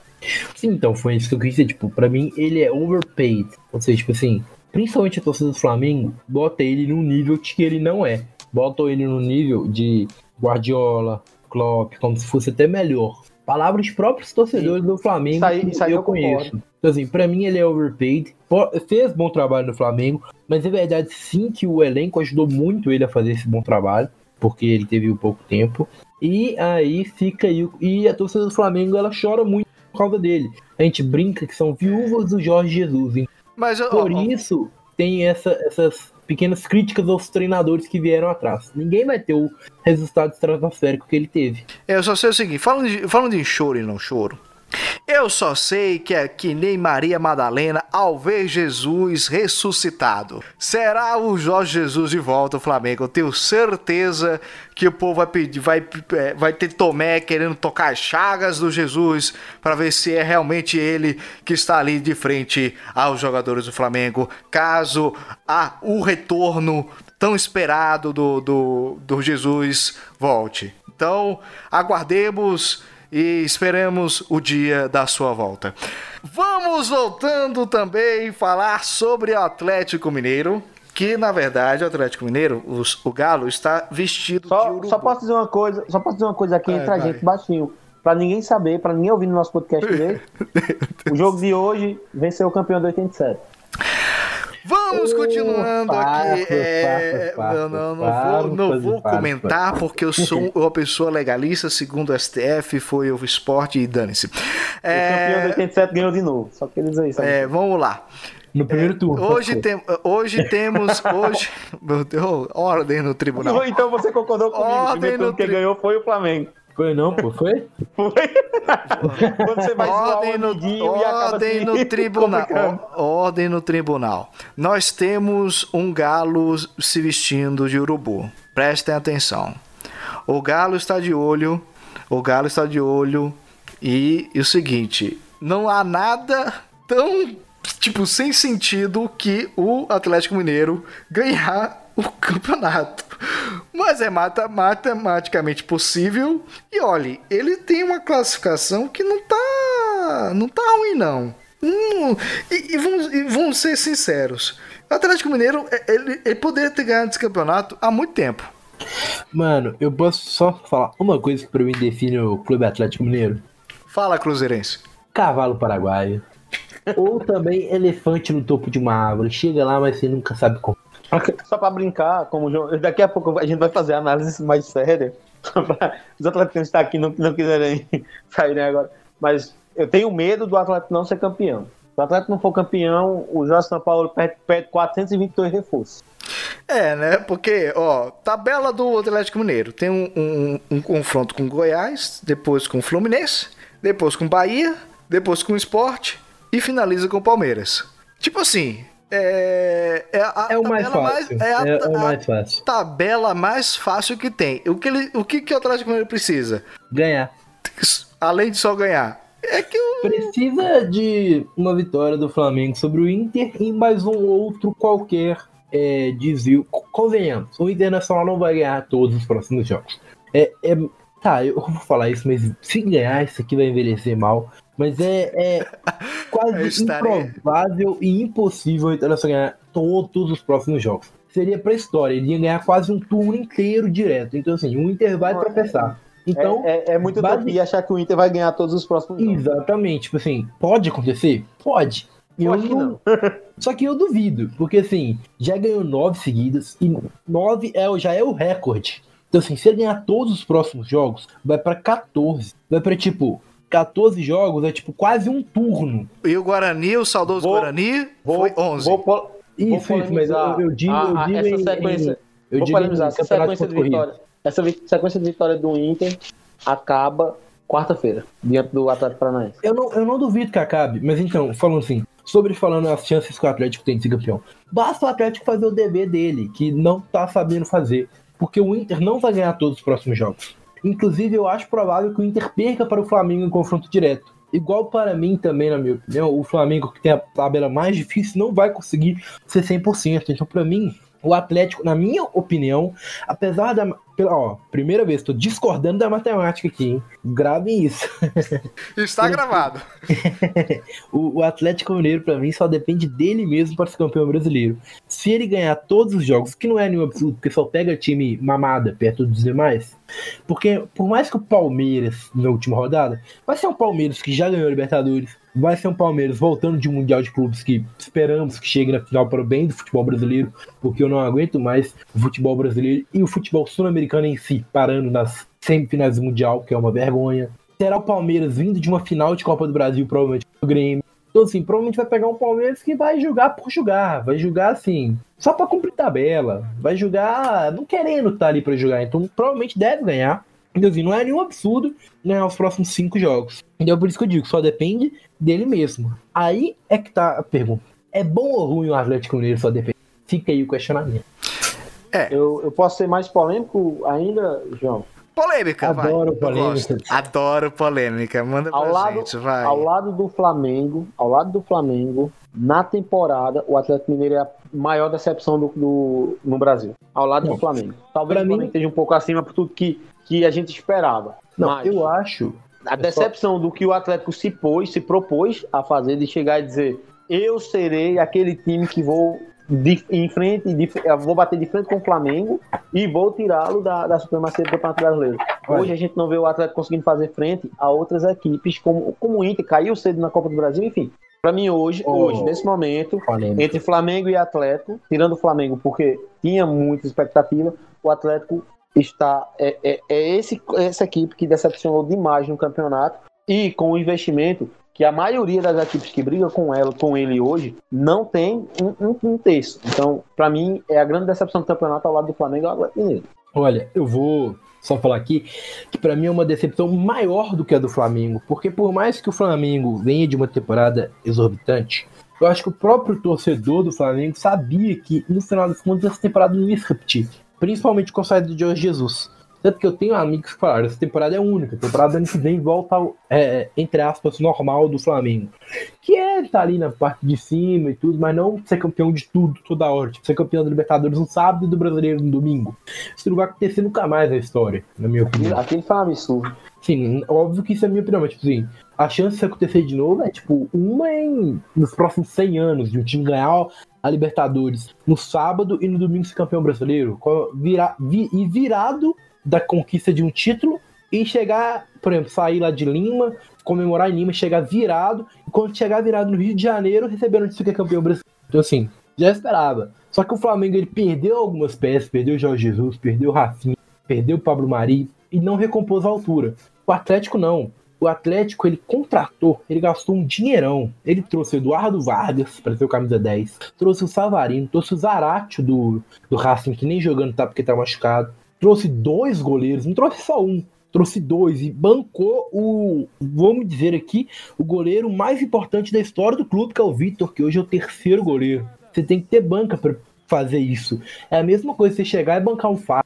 Sim, então, foi isso que eu quis dizer, tipo, pra mim ele é overpaid, ou seja, tipo assim, principalmente a torcida do Flamengo, bota ele num nível que ele não é. Bota ele no nível de Guardiola, Klopp, como se fosse até melhor. Palavras próprios torcedores Sim. do Flamengo isso aí, isso aí eu, eu conheço. Então, assim, pra mim ele é overpaid. Fez bom trabalho no Flamengo, mas é verdade sim que o elenco ajudou muito ele a fazer esse bom trabalho, porque ele teve um pouco tempo. E aí fica aí. E a torcida do Flamengo ela chora muito por causa dele. A gente brinca que são viúvas do Jorge Jesus. Mas, Por isso tem essa, essas pequenas críticas aos treinadores que vieram atrás. Ninguém vai ter o resultado estratosférico que ele teve. Eu só sei o seguinte, falando de, falando choro e não choro, eu só sei que é que nem Maria Madalena ao ver Jesus ressuscitado. Será o Jorge Jesus de volta ao Flamengo. Eu tenho certeza que o povo vai pedir, vai, é, vai ter Tomé querendo tocar as chagas do Jesus para ver se é realmente ele que está ali de frente aos jogadores do Flamengo. Caso há o retorno tão esperado do, do, do Jesus volte. Então, aguardemos e esperemos o dia da sua volta. Vamos voltando também falar sobre o Atlético Mineiro. Que na verdade o Atlético Mineiro, os, o Galo, está vestido só, de urubu. Só posso dizer uma coisa, só posso dizer uma coisa aqui entre a gente baixinho, para ninguém saber, para ninguém ouvir no nosso podcast dele. o jogo de hoje venceu o campeão de 87. Vamos continuando aqui. É... não, não, não vou, não vou comentar porque eu sou uma pessoa legalista, segundo o STF, foi o esporte e dane-se. É... O campeão de 87 ganhou de novo, só que eles aí. Sabe? É, vamos lá. No primeiro turno. Hoje, tem, hoje temos. Hoje, meu Deus, ordem no tribunal. Então você concordou comigo. Ordem o primeiro turno no tri... que ganhou foi o Flamengo. Foi não, pô, foi? Foi. Quando você vai Ordem no, e ordem se no tribunal. Ordem no tribunal. Nós temos um galo se vestindo de urubu. Prestem atenção. O galo está de olho. O galo está de olho. E, e o seguinte: não há nada tão, tipo, sem sentido que o Atlético Mineiro ganhar o campeonato. Mas é mata- matematicamente possível. E olhe, ele tem uma classificação que não tá. não tá ruim, não. Hum, e, e vamos, e vamos ser sinceros. O Atlético Mineiro, é- ele, ele poderia ter ganhado esse campeonato há muito tempo. Mano, eu posso só falar uma coisa que pra mim define o Clube Atlético Mineiro? Fala, Cruzeirense. Cavalo paraguaio. Ou também elefante no topo de uma árvore. Chega lá, mas você nunca sabe como. Só pra brincar, como João, daqui a pouco a gente vai fazer análise mais séria. Os atletas que estão aqui não, não quiserem saírem agora. Mas eu tenho medo do Atlético não ser campeão. Se o Atlético não for campeão, o Jorge São Paulo perde, perde 422 reforços. É, né? Porque, ó, tabela do Atlético Mineiro. Tem um, um- um confronto com Goiás, depois com o Fluminense, depois com Bahia, depois com o Sport e finaliza com o Palmeiras. Tipo assim, é, é, a É o mais fácil. é a, É, o mais fácil. tabela mais fácil que tem. O que, ele, o que, que o Atlético Mineiro precisa? Ganhar. Além de só ganhar. É que. Precisa de uma vitória do Flamengo sobre o Inter e mais um outro qualquer é, desvio. Co- Convenhamos, o Internacional não vai ganhar todos os próximos jogos. É, é- tá, eu vou falar isso, mas se ganhar, isso aqui vai envelhecer mal. Mas é, é quase estarei- improvável e impossível o Internacional ganhar todos os próximos jogos. Seria pra história, ele ia ganhar quase um turno inteiro direto. Então, assim, o Inter vai tropeçar. Então, é, é, é muito base- utopia achar que o Inter vai ganhar todos os próximos jogos. Exatamente, tipo assim, pode acontecer? Pode. Eu acho que não. Só que eu duvido, porque assim, já ganhou nove seguidas e nove é, o- já é o recorde. Então assim, se ele ganhar todos os próximos jogos, vai pra 14. Vai pra tipo, 14 jogos é tipo quase um turno. E o Guarani, o saudoso Vou- Guarani, Vou, foi 11. Vou, po- Isso, vou isso, mas eu, polemizar eu digo, a- eu a- digo essa em- sequência. em- eu vou digo em. Essa sequência de corrido. vitória. Essa sequência de vitória do Inter acaba quarta-feira, diante do Atlético Paranaense. Eu não, eu não duvido que acabe, mas então, falando assim, sobre falando as chances que o Atlético tem de ser campeão. Basta o Atlético fazer o dever dele, que não tá sabendo fazer. Porque o Inter não vai ganhar todos os próximos jogos. Inclusive, eu acho provável que o Inter perca para o Flamengo em confronto direto. Igual para mim também, na minha opinião, o Flamengo, que tem a tabela mais difícil, não vai conseguir ser 100%. Então, para mim, o Atlético, na minha opinião, apesar da. Ó, primeira vez, tô discordando da matemática aqui, hein? Gravem isso. Está gravado. O, o Atlético Mineiro, pra mim, só depende dele mesmo para ser campeão brasileiro. Se ele ganhar todos os jogos, que não é nenhum absurdo, porque só pega time mamada perto dos demais. Porque, por mais que o Palmeiras, na última rodada, vai ser um Palmeiras que já ganhou a Libertadores, vai ser um Palmeiras voltando de um Mundial de Clubes que esperamos que chegue na final para o bem do futebol brasileiro, porque eu não aguento mais o futebol brasileiro e o futebol sul-americano em si, parando nas semifinais do Mundial, que é uma vergonha será o Palmeiras vindo de uma final de Copa do Brasil, provavelmente do Grêmio. Então, assim, provavelmente vai pegar um Palmeiras que vai jogar por jogar, vai jogar assim, só pra cumprir tabela, vai jogar não querendo estar ali pra jogar, então provavelmente deve ganhar. Então, assim, não é nenhum absurdo ganhar os próximos cinco jogos. Então, por isso que eu digo, só depende dele mesmo. Aí é que tá a pergunta: é bom ou ruim o Atlético Mineiro só depende? Fica aí o questionamento. Eu, eu posso ser mais polêmico ainda, João? Polêmica, vai. Adoro Eu polêmica. gosto. Adoro polêmica. Manda pra Ao lado, gente, vai. ao lado do Flamengo, ao lado do Flamengo, na temporada, o Atlético Mineiro é a maior decepção do, do- no Brasil. Ao lado Não. do Flamengo. Talvez Pra o mim- Flamengo esteja um pouco acima por tudo que, que a gente esperava. Não, Mas eu acho. a decepção do que o Atlético se pôs, se propôs a fazer, de chegar e dizer: eu serei aquele time que vou de- em frente, de- vou bater de frente com o Flamengo e vou tirá-lo da, da supremacia do Campeonato Brasileiro. Hoje a gente não vê o Atlético conseguindo fazer frente a outras equipes, como, como o Inter, caiu cedo na Copa do Brasil, enfim. Pra mim, hoje, Oh. hoje, nesse momento, entre Flamengo e Atlético, tirando o Flamengo porque tinha muita expectativa, o Atlético está é, é, é esse, essa equipe que decepcionou demais no campeonato e com o investimento que a maioria das equipes que brigam com ela, com ele hoje, não tem um, um, um terço. Então, pra mim, é a grande decepção do campeonato ao lado do Flamengo. Olha, eu vou só falar aqui que para mim é uma decepção maior do que a do Flamengo, porque por mais que o Flamengo venha de uma temporada exorbitante, eu acho que o próprio torcedor do Flamengo sabia que no final das contas essa temporada não ia se repetir, principalmente com a saída de Jorge Jesus. Tanto que eu tenho amigos que falaram, essa temporada é única, a temporada ano que vem volta ao, é, entre aspas, normal do Flamengo. Que é estar tá ali na parte de cima e tudo, mas não ser campeão de tudo toda hora. Tipo, ser campeão da Libertadores no sábado e do Brasileiro no domingo. Isso não vai acontecer nunca mais na história, na minha opinião. Aquele foi um absurdo. Sim, óbvio que isso é a minha opinião, mas tipo assim, a chance de acontecer de novo é tipo uma em nos próximos 100 anos de um time ganhar a Libertadores no sábado e no domingo ser campeão brasileiro, vira, vi, e virado da conquista de um título e chegar, por exemplo, sair lá de Lima, comemorar em Lima, chegar virado, e quando chegar virado no Rio de Janeiro, receber a notícia que é campeão brasileiro. Então, assim, já esperava. Só que o Flamengo ele perdeu algumas peças, perdeu o Jorge Jesus, perdeu o Rafinha, perdeu o Pablo Mari e não recompôs a altura. O Atlético não. O Atlético ele contratou, ele gastou um dinheirão. Ele trouxe Eduardo Vargas para ser o camisa 10, trouxe o Savarino, trouxe o Zaratio do, do Racing, que nem jogando tá porque tá machucado trouxe dois goleiros, não trouxe só um, trouxe dois e bancou o, vamos dizer aqui, o goleiro mais importante da história do clube, que é o Vitor, que hoje é o terceiro goleiro. Você tem que ter banca para fazer isso. É a mesma coisa você chegar e bancar um Fábio,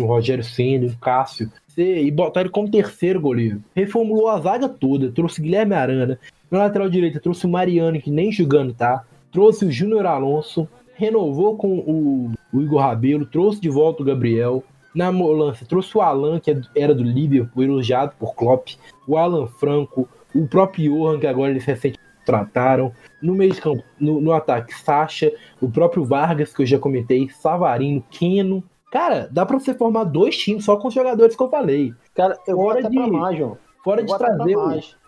um Rogério Senna, um Cássio, você, e botar ele como terceiro goleiro. Reformulou a zaga toda, trouxe Guilherme Arana, na lateral direita trouxe o Mariano, que nem jogando tá, trouxe o Júnior Alonso, renovou com o, o Igor Rabelo, trouxe de volta o Gabriel, na ambulância, trouxe o Alan, que era do Liverpool, elogiado por Klopp, o Alan Franco, o próprio Johan, que agora eles recentemente trataram. No meio de campo, no, no ataque, Sacha, o próprio Vargas, que eu já comentei, Savarino, Keno. Cara, dá pra você formar dois times só com os jogadores que eu falei. Cara, eu fora vou até de, pra mais, João. Fora eu de trazer.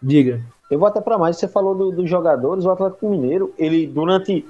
Diga. Eu vou até pra mais. Você falou dos do jogadores, o Atlético Mineiro, ele durante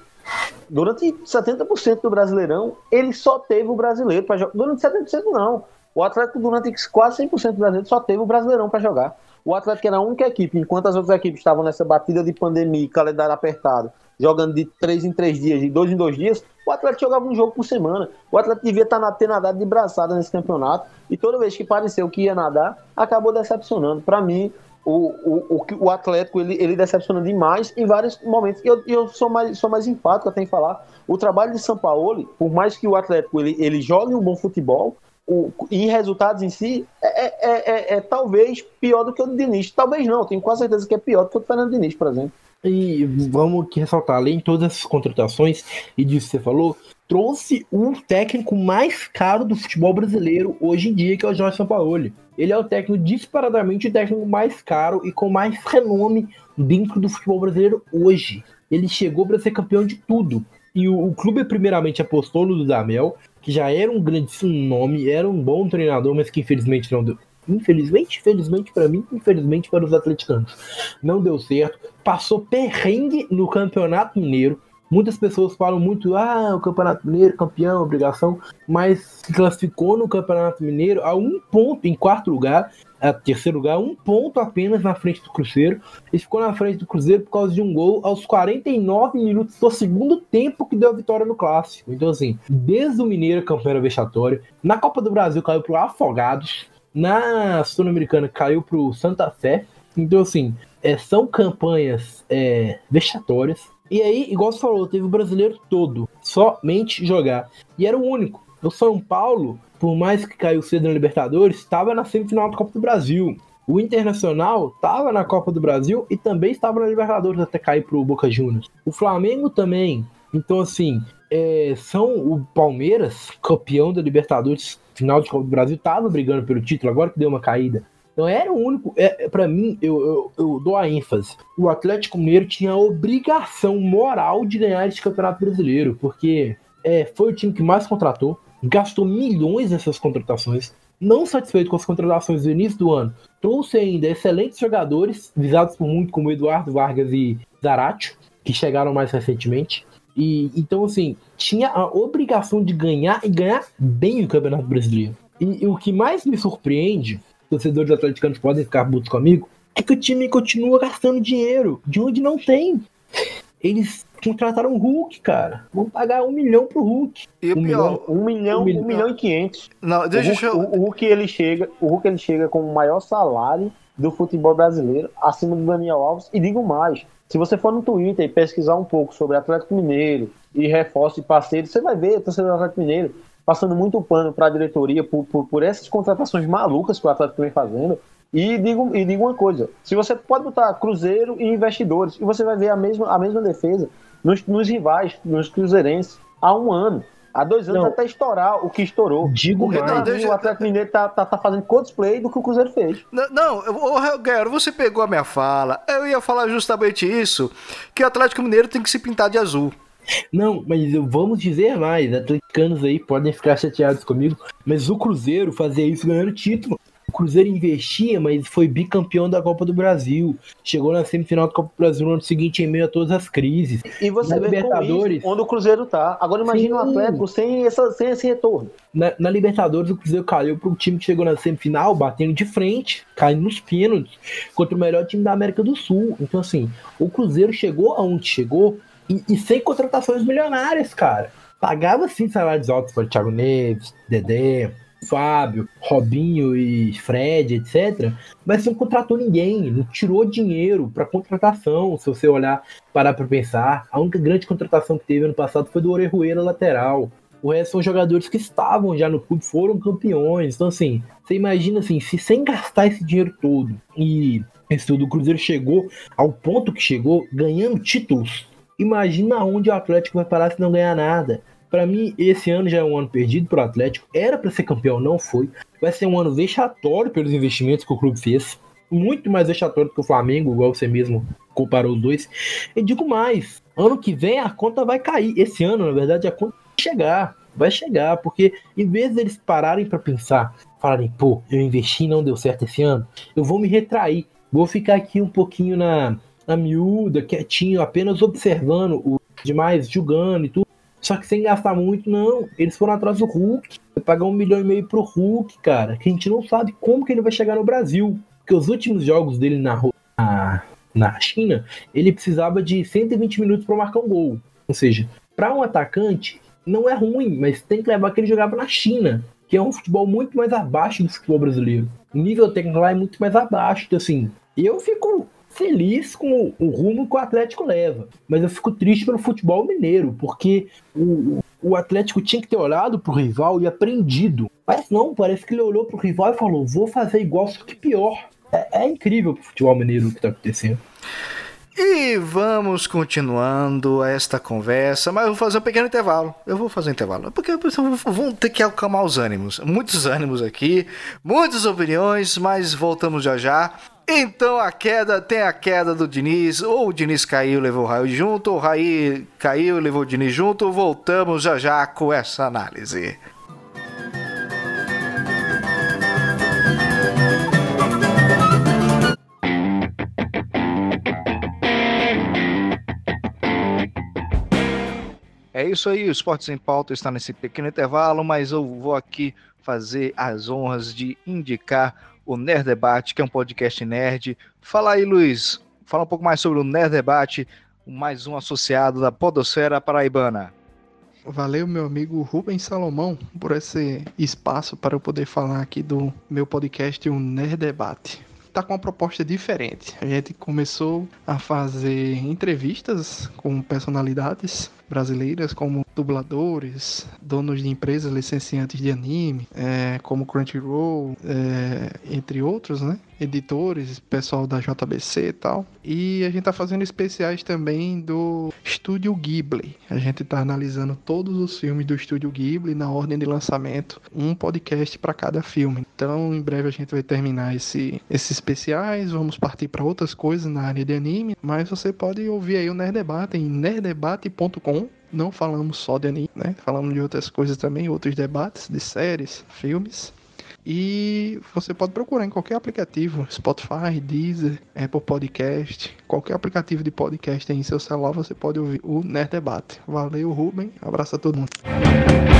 Durante 70% do Brasileirão, ele só teve o brasileiro para jogar. Durante 70% não. O Atlético, durante quase 100% do brasileiro, só teve o Brasileirão para jogar. O Atlético era a única equipe, enquanto as outras equipes estavam nessa batida de pandemia, calendário apertado, jogando de 3 em 3 dias, de 2 em 2 dias, o Atlético jogava um jogo por semana. O Atlético devia estar na, ter nadado de braçada nesse campeonato, e toda vez que pareceu que ia nadar, acabou decepcionando. Para mim, o, o, o, Atlético ele, ele decepciona demais em vários momentos. E eu, eu sou, mais, sou mais enfático até em falar. O trabalho de São Paulo, por mais que o Atlético ele, ele jogue um bom futebol, o, em resultados em si, é, é, é, é, talvez pior do que o Diniz. Talvez não, tenho quase certeza que é pior do que o do Fernando Diniz, por exemplo. E vamos aqui ressaltar, além de todas essas contratações, e disso que você falou, trouxe o técnico mais caro do futebol brasileiro hoje em dia, que é o Jorge Sampaoli. Ele é o técnico disparadamente o técnico mais caro e com mais renome dentro do futebol brasileiro hoje. Ele chegou para ser campeão de tudo. E o, o, clube primeiramente apostou no Dudamel, que já era um grandíssimo nome, era um bom treinador, mas que infelizmente não deu, infelizmente, felizmente para mim, infelizmente para os atleticanos. Não deu certo. Passou perrengue no Campeonato Mineiro. Muitas pessoas falam muito, ah, o Campeonato Mineiro, campeão, obrigação, mas se classificou no Campeonato Mineiro a um ponto em quarto lugar, a terceiro lugar, um ponto apenas na frente do Cruzeiro, e ficou na frente do Cruzeiro por causa de um gol aos 49 minutos do segundo tempo que deu a vitória no Clássico. Então, assim, desde o Mineiro, campeão era vexatório, na Copa do Brasil caiu para Afogados, na Sul-Americana caiu pro Santa Fé. Então, assim, é, são campanhas é, vexatórias. E aí, igual você falou, teve o brasileiro todo, somente jogar. E era o único. O São Paulo, por mais que caiu cedo na Libertadores, estava na semifinal da Copa do Brasil. O Internacional estava na Copa do Brasil e também estava na Libertadores até cair pro Boca Juniors. O Flamengo também. Então, assim, é, são o Palmeiras, campeão da Libertadores, final de Copa do Brasil, tava brigando pelo título, agora que deu uma caída. Então era o único. É, é para mim, eu, eu, eu, dou a ênfase. O Atlético Mineiro tinha a obrigação moral de ganhar esse campeonato brasileiro, porque é, foi o time que mais contratou, gastou milhões nessas contratações. Não satisfeito com as contratações do início do ano, trouxe ainda excelentes jogadores, visados por muito, como Eduardo Vargas e Zaratio, que chegaram mais recentemente. E então, assim, tinha a obrigação de ganhar e ganhar bem o Campeonato Brasileiro. E, e o que mais me surpreende, torcedores atleticanos podem ficar putos comigo, é que o time continua gastando dinheiro de onde não tem. eles contrataram o Hulk, cara. Vão pagar um milhão pro Hulk. E o Um pior, milhão, um milhão, um um milhão. milhão e quinhentos. não, O deixa Hulk, eu. o, o Hulk ele chega, o Hulk ele chega com o maior salário do futebol brasileiro, acima do Daniel Alves. E digo mais, se você for no Twitter e pesquisar um pouco sobre Atlético Mineiro e reforço e parceiro, você vai ver o torcedor do Atlético Mineiro passando muito pano para a diretoria por, por, por essas contratações malucas que o Atlético vem fazendo. E digo, e digo uma coisa: se você pode botar Cruzeiro e investidores, e você vai ver a mesma, a mesma defesa nos, nos rivais, nos cruzeirenses, há um ano. Há dois anos Não. até estourar o que estourou. Digo mim, deixa- o Atlético Mineiro tá, tá, tá fazendo cosplay do que o Cruzeiro fez. Não, não, eu- Guerreiro, você pegou a minha fala. Eu ia falar justamente isso: que o Atlético Mineiro tem que se pintar de azul. Não, mas eu- vamos dizer mais, atleticanos aí podem ficar chateados comigo, mas o Cruzeiro fazia isso ganhando título. O Cruzeiro investia, mas foi bicampeão da Copa do Brasil. Chegou na semifinal da Copa do Brasil no ano seguinte em meio a todas as crises. E você Na vê Libertadores. isso onde o Cruzeiro tá. Agora imagine o. Atlético sem, essa, sem esse retorno. Na, na Libertadores, o Cruzeiro caiu para um time que chegou na semifinal, batendo de frente, caindo nos pênaltis, contra o melhor time da América do Sul. Então, assim, o Cruzeiro chegou aonde chegou e, e sem contratações milionárias, cara. Pagava sim salários altos para Thiago Neves, Dedé, Fábio, Robinho e Fred, etc. Mas não contratou ninguém, não tirou dinheiro para contratação. Se você olhar, parar para pensar, a única grande contratação que teve ano passado foi do Orejuela lateral. O resto são jogadores que estavam já no clube, foram campeões. Então, assim, você imagina assim, se sem gastar esse dinheiro todo e esse tudo, o Cruzeiro chegou ao ponto que chegou, ganhando títulos. Imagina onde o Atlético vai parar se não ganhar nada. Pra mim, esse ano já é um ano perdido pro Atlético. Era pra ser campeão, não foi. Vai ser um ano vexatório pelos investimentos que o clube fez. Muito mais vexatório do que o Flamengo, igual você mesmo comparou os dois. E digo mais: ano que vem a conta vai cair. Esse ano, na verdade, a conta vai chegar. Vai chegar, porque em vez deles pararem pra pensar, falarem, pô, eu investi e não deu certo esse ano, eu vou me retrair. Vou ficar aqui um pouquinho na, na miúda, quietinho, apenas observando o demais, julgando e tudo. Só que sem gastar muito, não. Eles foram atrás do Hulk. Pagar um milhão e meio pro Hulk, cara. Que a gente não sabe como que ele vai chegar no Brasil. Porque os últimos jogos dele na, na, na China, ele precisava de 120 minutos para marcar um gol. Ou seja, para um atacante, não é ruim, mas tem que levar que ele jogava na China, que é um futebol muito mais abaixo do futebol brasileiro. O nível técnico lá é muito mais abaixo. Então, assim, eu fico feliz com o rumo que o Atlético leva. Mas eu fico triste pelo futebol mineiro, porque o, o Atlético tinha que ter olhado pro rival e aprendido. Mas não, parece que ele olhou pro rival e falou: vou fazer igual, só que pior. É, é incrível pro futebol mineiro o que tá acontecendo. E vamos continuando esta conversa, mas eu vou fazer um pequeno intervalo. Eu vou fazer um intervalo, porque vão ter que acalmar os ânimos. Muitos ânimos aqui, muitas opiniões, mas voltamos já já. Então a queda, tem a queda do Diniz, ou o Diniz caiu, levou o Raí junto, ou o Raí caiu, levou o Diniz junto. Voltamos já já com essa análise. É isso aí, o Esportes em Pauta está nesse pequeno intervalo, mas eu vou aqui fazer as honras de indicar o Nerd Debate, que é um podcast nerd. Fala aí, Luiz, fala um pouco mais sobre o Nerd Debate, mais um associado da Podosfera Paraibana. Valeu, meu amigo Rubens Salomão, por esse espaço para eu poder falar aqui do meu podcast, o Nerd Debate. Tá com uma proposta diferente. A gente começou a fazer entrevistas com personalidades brasileiras, como dubladores, donos de empresas licenciantes de anime, é, como Crunchyroll, é, entre outros, né? Editores, pessoal da JBC e tal. E a gente tá fazendo especiais também do Estúdio Ghibli. A gente tá analisando todos os filmes do Estúdio Ghibli na ordem de lançamento, um podcast para cada filme. Então, em breve a gente vai terminar esse, esses especiais, vamos partir para outras coisas na área de anime, mas você pode ouvir aí o Nerd Debate em nerddebate.com não falamos só de anime, né? Falamos de outras coisas também, outros debates de séries, filmes. E você pode procurar em qualquer aplicativo, Spotify, Deezer, Apple Podcast, qualquer aplicativo de podcast em seu celular, você pode ouvir o Nerd Debate. Valeu, Ruben. Abraço a todo mundo.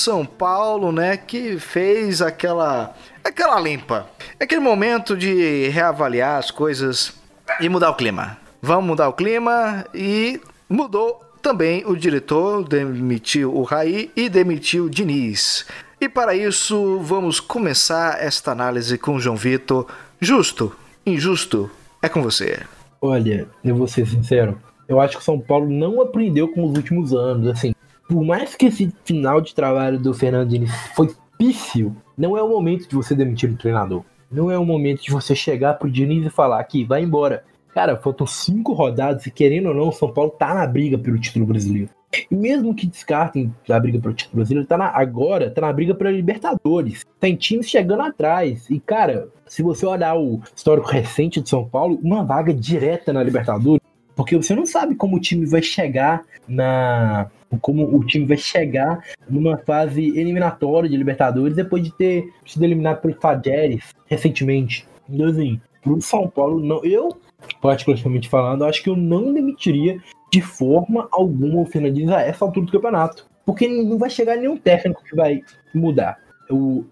São Paulo, né, que fez aquela aquela limpa. Aquele momento de reavaliar as coisas e mudar o clima. Vamos mudar o clima e mudou também o diretor, demitiu o Raí e demitiu o Diniz. E para isso, vamos começar esta análise com o João Vitor. Justo, injusto, é com você. Olha, eu vou ser sincero, eu acho que São Paulo não aprendeu com os últimos anos. Assim, por mais que esse final de trabalho do Fernando Diniz foi pífio, não é o momento de você demitir o treinador. Não é o momento de você chegar pro Diniz e falar aqui, vai embora. Cara, faltam cinco rodadas e querendo ou não, o São Paulo tá na briga pelo título brasileiro. E mesmo que descartem a briga pelo título brasileiro, tá na, agora tá na briga pela Libertadores. Tem times chegando atrás. E, cara, se você olhar o histórico recente de São Paulo, uma vaga direta na Libertadores, porque você não sabe como o time vai chegar na. Como o time vai chegar numa fase eliminatória de Libertadores depois de ter sido eliminado pelo Fajeres recentemente. Então, assim, pro São Paulo, não. Eu particularmente falando, acho que eu não demitiria de forma alguma o Fernandinho a essa altura do campeonato. Porque não vai chegar nenhum técnico que vai mudar. O,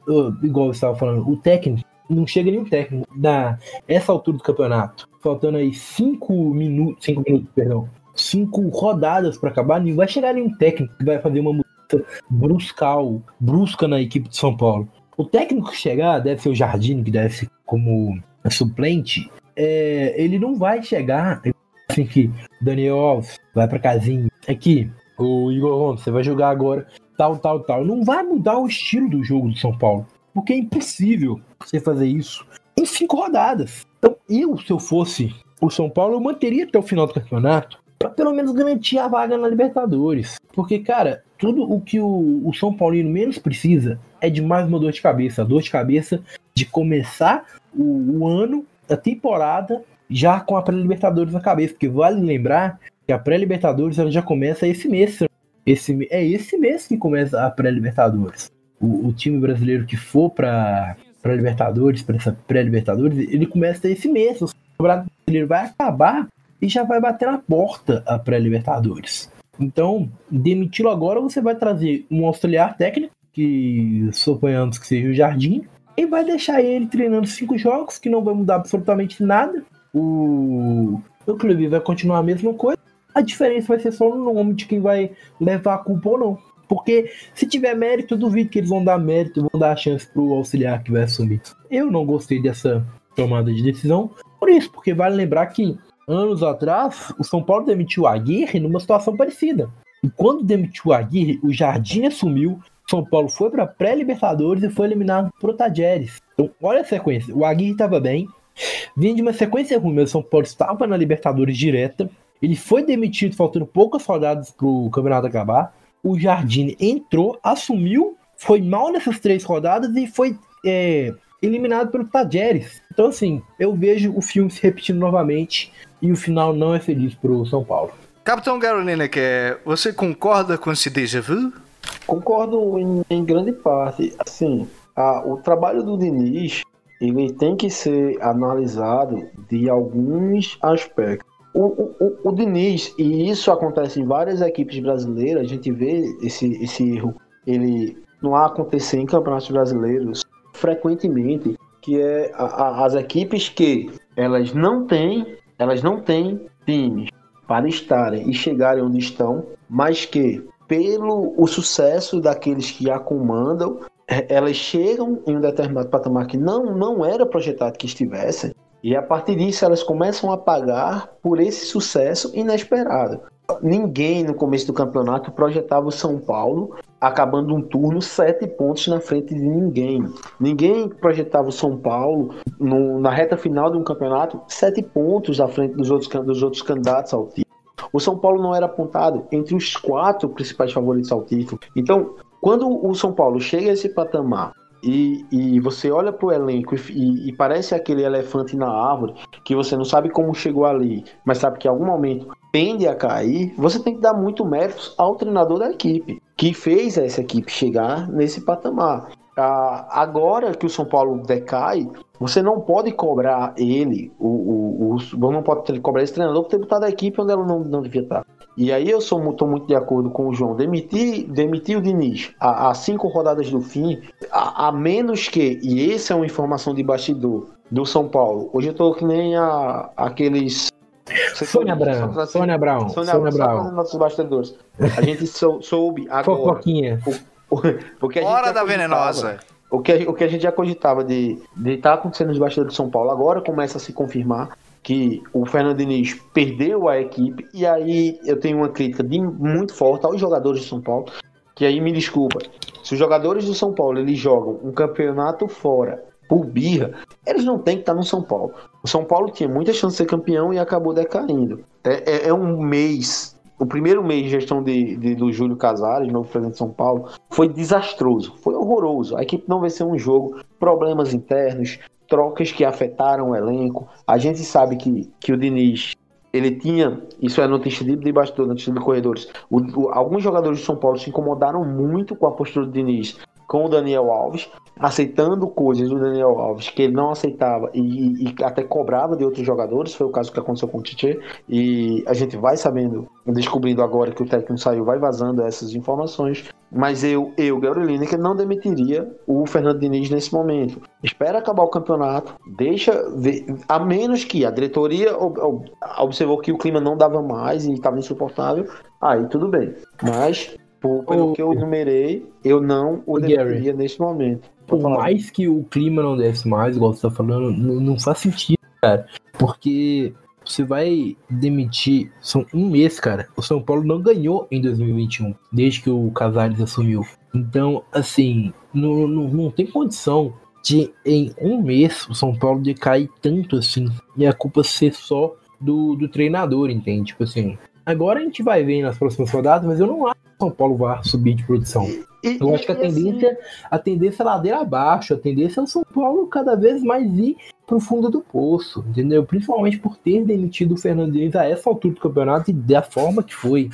igual eu estava falando, o técnico, não chega nenhum técnico na essa altura do campeonato. Faltando aí cinco minutos, cinco minutos, perdão, cinco rodadas para acabar, não vai chegar nenhum técnico que vai fazer uma mudança bruscal, brusca na equipe de São Paulo. O técnico que chegar deve ser o Jardim, que deve ser como suplente, é, ele não vai chegar assim que Daniel Alves vai para casinha. Aqui, o Igor Gomes, você vai jogar agora tal, tal, tal. Não vai mudar o estilo do jogo do São Paulo. Porque é impossível você fazer isso em cinco rodadas. Então, eu, se eu fosse o São Paulo, eu manteria até o final do campeonato para pelo menos garantir a vaga na Libertadores. Porque, cara, tudo o que o, o São Paulino menos precisa é de mais uma dor de cabeça. A dor de cabeça de começar o, o ano a temporada já com a pré-libertadores na cabeça, porque vale lembrar que a pré-libertadores ela já começa esse mês. Esse, é esse mês que começa a pré-libertadores. O, o, time brasileiro que for para para Libertadores, para essa pré-Libertadores, ele começa esse mês. O brasileiro vai acabar e já vai bater na porta a pré-Libertadores. Então, demiti-lo agora, você vai trazer um auxiliar técnico, que suponhamos que seja o Jardim, e vai deixar ele treinando cinco jogos, que não vai mudar absolutamente nada. O, o clube vai continuar a mesma coisa. A diferença vai ser só no nome de quem vai levar a culpa ou não. Porque se tiver mérito, eu duvido que eles vão dar mérito, vão dar a chance pro auxiliar que vai assumir. Eu não gostei dessa tomada de decisão. Por isso, porque vale lembrar que anos atrás, o São Paulo demitiu a Aguirre numa situação parecida. E quando demitiu a Aguirre, o Jardim assumiu, são Paulo foi para pré-Libertadores e foi eliminado por Tajeres. Então, olha a sequência. O Aguirre estava bem, vinha de uma sequência ruim, mas o São Paulo estava na Libertadores direta. Ele foi demitido faltando poucas rodadas para o campeonato acabar. O Jardine entrou, assumiu, foi mal nessas três rodadas e foi é, eliminado pelo Tajeres. Então, assim, eu vejo o filme se repetindo novamente e o final não é feliz para o São Paulo. Capitão Garo Lineker, você concorda com esse déjà vu? Concordo em, em grande parte. Assim, a, o trabalho do Diniz ele tem que ser analisado de alguns aspectos. O, o, o, Diniz, e isso acontece em várias equipes brasileiras, a gente vê esse, esse erro, ele não acontecer em campeonatos brasileiros frequentemente, que é a, a, as equipes que elas não têm, elas não têm times para estarem e chegarem onde estão, mas que pelo o sucesso daqueles que a comandam, é, elas chegam em um determinado patamar que não, não era projetado que estivessem, e a partir disso elas começam a pagar por esse sucesso inesperado. Ninguém no começo do campeonato projetava o São Paulo acabando um turno sete pontos na frente de ninguém. Ninguém projetava o São Paulo no, na reta final de um campeonato sete pontos à frente dos outros, dos outros candidatos ao título. O São Paulo não era apontado entre os quatro principais favoritos ao título. Então, quando o São Paulo chega a esse patamar e, e você olha para o elenco e, e, parece aquele elefante na árvore que você não sabe como chegou ali, mas sabe que em algum momento tende a cair, você tem que dar muito mérito ao treinador da equipe, que fez essa equipe chegar nesse patamar. Ah, agora que o São Paulo decai, você não pode cobrar ele, o, o, o, não pode cobrar esse treinador por ter botado a equipe onde ela não, não devia estar. E aí eu sou muito, muito de acordo com o João. Demitir, demitir o Diniz a, a cinco rodadas do fim, a, a, menos que, e essa é uma informação de bastidor do São Paulo. Hoje eu tô que nem a, aqueles. Sônia Abrão. Sônia Abrão. Sônia Abrão. nossos bastidores. A gente sou, soube agora. Fofoquinha. O, o, Hora da venenosa. O que, o que a gente já cogitava de estar tá acontecendo nos bastidores de São Paulo agora começa a se confirmar que o Fernando Diniz perdeu a equipe, e aí eu tenho uma crítica de, muito forte aos jogadores de São Paulo, que aí me desculpa, se os jogadores do São Paulo eles jogam um campeonato fora por birra, eles não têm que estar no São Paulo. O São Paulo tinha muita chance de ser campeão e acabou decaindo. É, é, é um mês o primeiro mês de gestão de, de, do Júlio Casares, novo presidente de São Paulo, foi desastroso, foi horroroso. A equipe não venceu um jogo, problemas internos, trocas que afetaram o elenco. A gente sabe que, que o Diniz ele tinha, isso é notícia de, de bastidor, notícia de corredores. O, o, alguns jogadores de São Paulo se incomodaram muito com a postura do Diniz com o Daniel Alves, aceitando coisas do Daniel Alves que ele não aceitava e, e, até cobrava de outros jogadores. Foi o caso que aconteceu com o Tite. E a gente vai sabendo, descobrindo agora que o técnico saiu, vai vazando essas informações. Mas eu, eu, Gabriel Lineker, não demitiria o Fernando Diniz nesse momento. Espera acabar o campeonato, deixa ver, a menos que a diretoria observou que o clima não dava mais e estava insuportável, aí tudo bem. Mas por, pelo o... que eu numerei, eu não o deveria nesse momento. Por mais que o clima não desse mais, igual você tá falando, não, não faz sentido, cara. Porque você vai demitir. São um mês, cara. O São Paulo não ganhou em 2021, desde que o Casares assumiu. Então, assim, não, não, não tem condição de em um mês o São Paulo decair tanto assim. E a culpa ser só do, do treinador, entende? Tipo assim. Agora a gente vai ver nas próximas rodadas, mas eu não acho que o São Paulo vai subir de produção. E, eu acho que a tendência, assim... a tendência é ladeira abaixo, a tendência é o São Paulo cada vez mais ir pro fundo do poço, entendeu? Principalmente por ter demitido o Fernandinho a essa altura do campeonato e da forma que foi.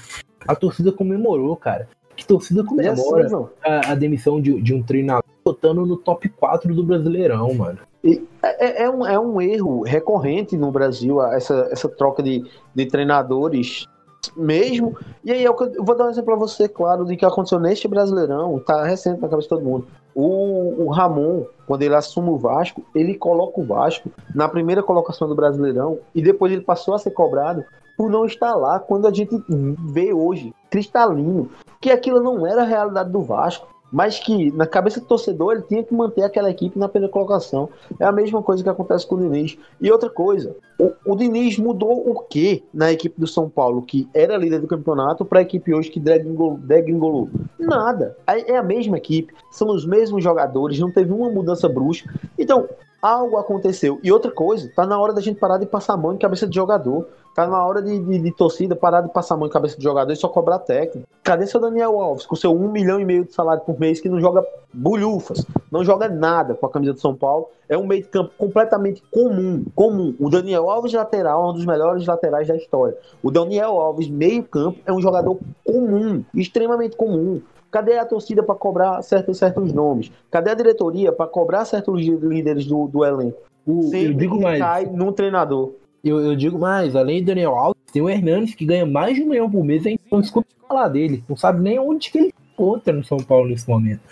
A torcida comemorou, cara. Que torcida comemora assim, a, a, demissão de, de um treinador botando no top 4 do Brasileirão, mano. E é, é, um, é um erro recorrente no Brasil, essa, essa troca de, de treinadores mesmo. E aí eu, vou dar um exemplo pra você, claro, de que aconteceu neste Brasileirão, tá recente na cabeça de todo mundo. O, o Ramon, quando ele assume o Vasco, ele coloca o Vasco na primeira colocação do Brasileirão e depois ele passou a ser cobrado por não estar lá quando a gente vê hoje, cristalino, que aquilo não era a realidade do Vasco mas que na cabeça do torcedor ele tinha que manter aquela equipe na primeira colocação. É a mesma coisa que acontece com o Diniz. E outra coisa, o, o Diniz mudou o que na equipe do São Paulo, que era líder do campeonato, para a equipe hoje que degringolou? Nada. É a mesma equipe, são os mesmos jogadores, não teve uma mudança brusca. Então, algo aconteceu. E outra coisa, tá na hora da gente parar de passar a mão em cabeça de jogador. Tá na hora de, de, de, torcida parar de passar a mão em cabeça de jogador e só cobrar técnico. Cadê seu Daniel Alves com seu um milhão e meio de salário por mês que não joga bulhufas, não joga nada com a camisa do São Paulo? É um meio de campo completamente comum, comum. O Daniel Alves lateral é um dos melhores laterais da história. O Daniel Alves meio campo é um jogador comum, extremamente comum. Cadê a torcida para cobrar certos, certos nomes? Cadê a diretoria para cobrar certos líderes do, do elenco? O, eu digo mais. cai num treinador. Eu, eu, digo mais, além do Daniel Alves, tem o Hernandes que ganha mais de um milhão por mês, a gente não escuta falar dele. Não sabe nem onde que ele encontra no São Paulo nesse momento.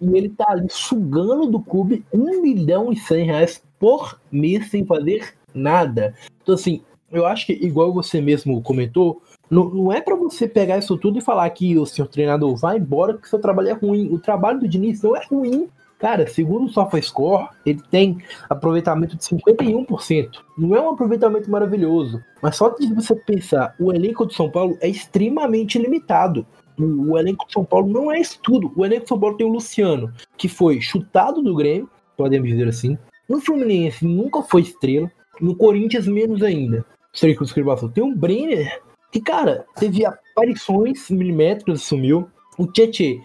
E ele tá ali sugando do clube um milhão e cem reais por mês sem fazer nada. Então, assim, eu acho que, igual você mesmo comentou, não, não é para você pegar isso tudo e falar que o senhor treinador vai embora que seu trabalho é ruim. O trabalho do Diniz não é ruim. Cara, segundo o SofaScore, ele tem aproveitamento de 51%. Não é um aproveitamento maravilhoso, mas só de você pensar, o elenco de São Paulo é extremamente limitado. O, o elenco de São Paulo não é isso tudo. O elenco de São Paulo tem o Luciano, que foi chutado do Grêmio, podemos dizer assim. No Fluminense nunca foi estrela. No Corinthians, menos ainda. Sei que o Tem o Brenner, que, cara, teve aparições milimétricas, sumiu. O Tietê,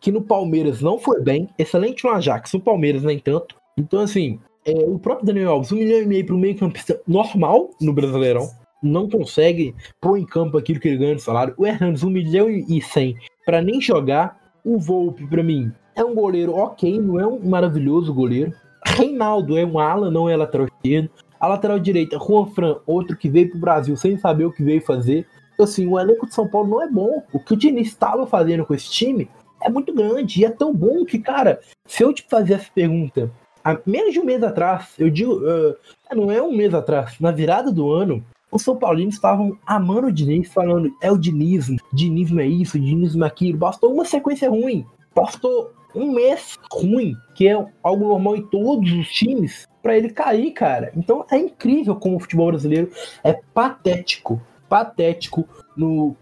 que no Palmeiras não foi bem, excelente no Ajax, no Palmeiras nem tanto. Então, assim, é, o próprio Daniel Alves, um milhão e meio para o meio campista normal no Brasileirão, não consegue pôr em campo aquilo que ele ganha de salário. O Hernandes, um milhão e cem para nem jogar. O Volpe, para mim, é um goleiro ok, não é um maravilhoso goleiro. Reinaldo é um ala, não é lateral esquerdo. A lateral direita, Juan Fran, outro que veio pro Brasil sem saber o que veio fazer Então, assim, o elenco de São Paulo não é bom. O que o Diniz estava fazendo com esse time é muito grande. E é tão bom que, cara, se eu te fazer essa pergunta há menos de um mês atrás, eu digo, uh, não é um mês atrás, na virada do ano, os São Paulinos estavam amando o Diniz, falando é o Dinismo, Dinismo é isso, Dinismo é aquilo. Bastou uma sequência ruim, bastou um mês ruim, que é algo normal em todos os times, para ele cair, cara. Então é incrível como o futebol brasileiro é patético, patético no,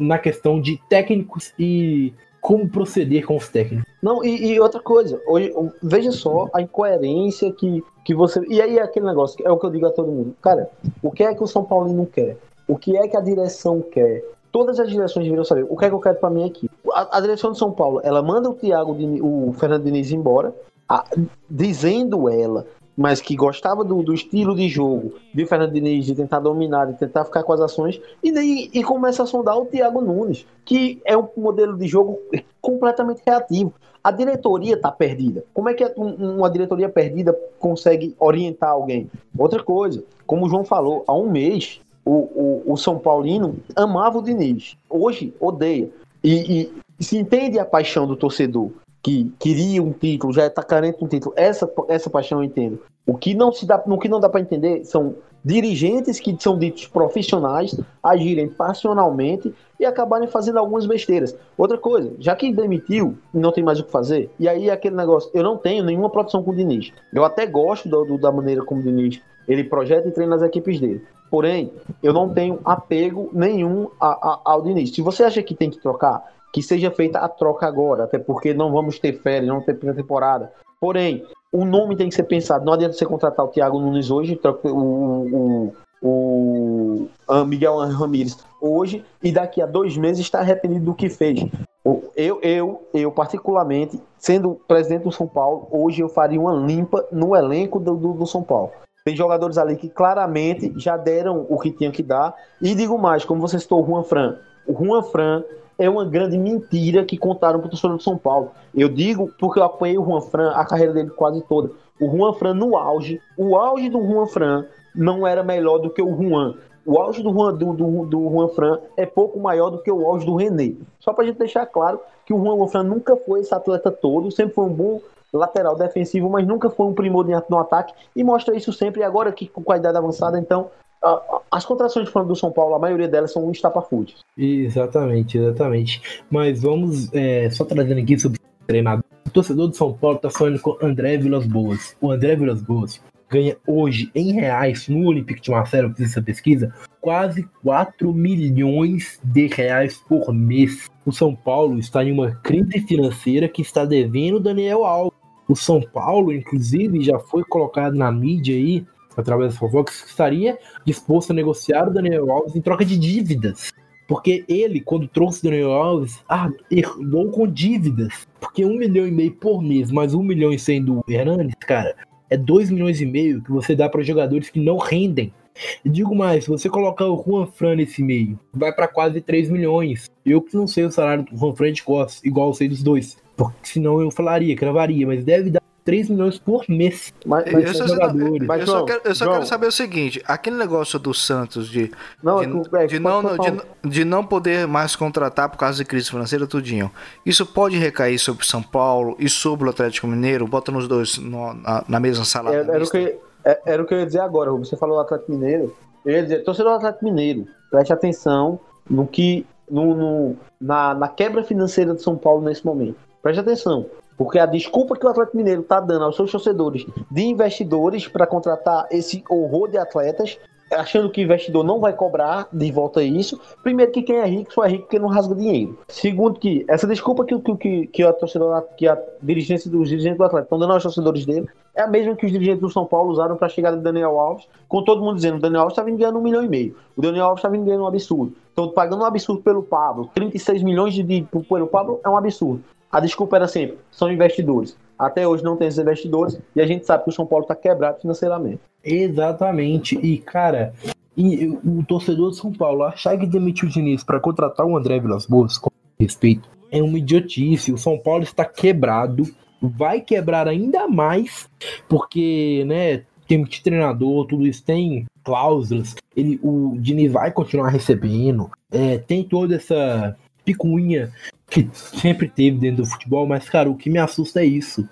na questão de técnicos e como proceder com os técnicos. Não, e, e, outra coisa, hoje, veja só a incoerência que, que você. E aí aquele negócio, é o que eu digo a todo mundo. Cara, o que é que o São Paulo não quer? O que é que a direção quer? Todas as direções deveriam saber. O que é que eu quero para mim aqui? A, a, direção de São Paulo, ela manda o Thiago, o Fernando Diniz embora, a, dizendo ela mas que gostava do, do, estilo de jogo de Fernando Diniz, de tentar dominar, de tentar ficar com as ações, e, daí, e começa a sondar o Thiago Nunes, que é um modelo de jogo completamente reativo. A diretoria está perdida. Como é que uma diretoria perdida consegue orientar alguém? Outra coisa, como o João falou, há um mês o, o, o São Paulino amava o Diniz. Hoje odeia. E, e se entende a paixão do torcedor que queria um título, já está carente de um título. Essa, essa paixão eu entendo. O que não se dá, o que não dá para entender são dirigentes que são ditos profissionais agirem passionalmente e acabarem fazendo algumas besteiras. Outra coisa, já que demitiu não tem mais o que fazer, e aí aquele negócio, eu não tenho nenhuma produção com o Diniz. Eu até gosto do, do, da maneira como o Diniz ele projeta e treina as equipes dele. Porém, eu não tenho apego nenhum a, a, ao Diniz. Se você acha que tem que trocar, que seja feita a troca agora, até porque não vamos ter férias, não ter pré-temporada. Porém, o nome tem que ser pensado. Não adianta você contratar o Thiago Nunes hoje, o, o, o Miguel Ramírez hoje, e daqui a dois meses está arrependido do que fez. Eu, eu, eu, particularmente, sendo presidente do São Paulo, hoje eu faria uma limpa no elenco do, do, do São Paulo. Tem jogadores ali que claramente já deram o que tinham que dar. E digo mais, como você citou o Juan Fran. O Juan Fran é uma grande mentira que contaram para o torcedor do São Paulo. Eu digo porque eu apoiei o Juan Fran, a carreira dele quase toda. O Juan Fran no auge, o auge do Juan Fran não era melhor do que o Juan. O auge do Juan, do, do, do Juan Fran é pouco maior do que o auge do René. Só para a gente deixar claro que o Juan Fran nunca foi esse atleta todo, sempre foi um bom lateral defensivo, mas nunca foi um primor no ataque e mostra isso sempre. Agora que com a idade avançada, então as contratações de fã do São Paulo, a maioria delas são estapafúrdios. Exatamente, exatamente. Mas vamos é, só trazendo aqui sobre o treinador. O torcedor do São Paulo está sonhando com André Vilas Boas. O André Vilas Boas ganha hoje em reais no Olympique de Marcelo, fiz essa pesquisa, quase 4 milhões de reais por mês. O São Paulo está em uma crise financeira que está devendo Daniel Alves. O São Paulo, inclusive, já foi colocado na mídia aí através das fofocas, estaria disposto a negociar o Daniel Alves em troca de dívidas. Porque ele, quando trouxe o Daniel Alves, ah, errou com dívidas. Porque um milhão e meio por mês, mais um milhão e cem do Hernandes, cara, é dois milhões e meio que você dá para jogadores que não rendem. E digo mais, se você colocar o Juan Fran nesse meio, vai para quase 3 milhões. Eu que não sei o salário do Juan Fran de costas, igual eu sei dos dois. Porque senão eu falaria, cravaria, mas deve dar 3 milhões por mês. Mas, mas eu, só, jogadores. Mas, eu só, quero, eu só quero, saber o seguinte: aquele negócio do Santos de, não, de, é, de não, de, de, não poder mais contratar por causa de crise financeira, tudinho. Isso pode recair sobre São Paulo e sobre o Atlético Mineiro? Bota nos dois no, na, na, mesma sala. É, era, o que, é, era o que eu ia dizer agora, Você falou do Atlético Mineiro. Eu ia dizer, torcedor do Atlético Mineiro, preste atenção no que. No, no, na, na quebra financeira de São Paulo nesse momento. Preste atenção. Porque a desculpa que o Atlético Mineiro está dando aos seus torcedores de investidores para contratar esse horror de atletas, achando que o investidor não vai cobrar de volta isso. Primeiro, que quem é rico só é rico porque não rasga dinheiro. Segundo, que essa desculpa que, que, que, a, torcedor, que a dirigência dos dirigentes do Atlético estão dando aos torcedores dele é a mesma que os dirigentes do São Paulo usaram para a chegada de Daniel Alves, com todo mundo dizendo: o Daniel Alves está vindo ganhando um milhão e meio. O Daniel Alves está vindo ganhando um absurdo. Estão pagando um absurdo pelo Pablo. 36 milhões de, de pelo Pablo é um absurdo. A desculpa era sempre, são investidores. Até hoje não tem esses investidores e a gente sabe que o São Paulo está quebrado financeiramente. Exatamente. E, cara, e o torcedor de São Paulo achar que demitiu o Diniz para contratar o André Vilas Boas, com respeito, é uma idiotice. O São Paulo está quebrado, vai quebrar ainda mais, porque, né, tem de treinador, tudo isso tem cláusulas. Ele, o Diniz vai continuar recebendo, é, tem toda essa picuinha que sempre teve dentro do futebol, mas, cara, o que me assusta é isso.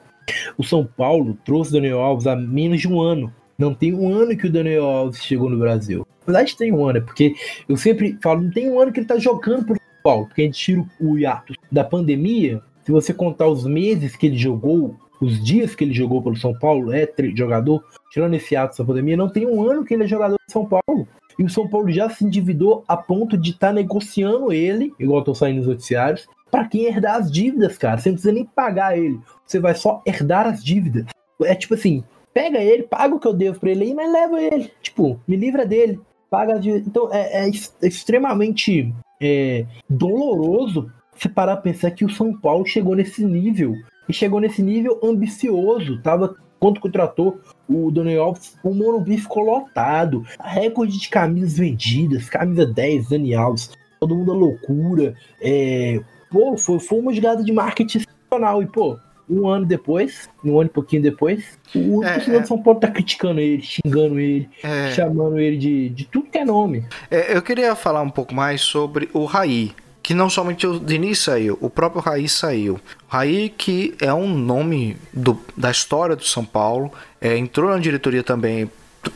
O São Paulo trouxe o Daniel Alves há menos de um ano. Não tem um ano que o Daniel Alves chegou no Brasil. Na verdade, tem um ano, é porque eu sempre falo, não tem um ano que ele tá jogando pro São Paulo, porque a gente tira o hiato da pandemia. Se você contar os meses que ele jogou, os dias que ele jogou pelo São Paulo, é jogador, tirando esse ato da pandemia, não tem um ano que ele é jogador de São Paulo. E o São Paulo já se endividou a ponto de estar tá negociando ele, igual estão saindo nos noticiários, para quem herdar as dívidas, cara. Você não precisa nem pagar ele. Você vai só herdar as dívidas. É tipo assim, pega ele, paga o que eu devo pra ele aí, mas leva ele. Tipo, me livra dele. Paga as dívidas. Então é, é, extremamente é, doloroso você parar a pensar que o São Paulo chegou nesse nível. E chegou nesse nível ambicioso. Tava quando contratou o Daniel Alves, o Morumbi ficou lotado. A recorde de camisas vendidas, camisa 10, Daniel Alves, todo mundo a loucura. É, pô, foi, foi uma jogada de marketing excepcional. E, pô, um ano depois, um ano e pouquinho depois, o é, torcedor é. de São Paulo tá criticando ele, xingando ele, é. chamando ele de, de tudo que é nome. É, eu queria falar um pouco mais sobre o Raí. Que não somente o Diniz saiu, o próprio Raí saiu. Raí, que é um nome do, da história do São Paulo, é, entrou na diretoria também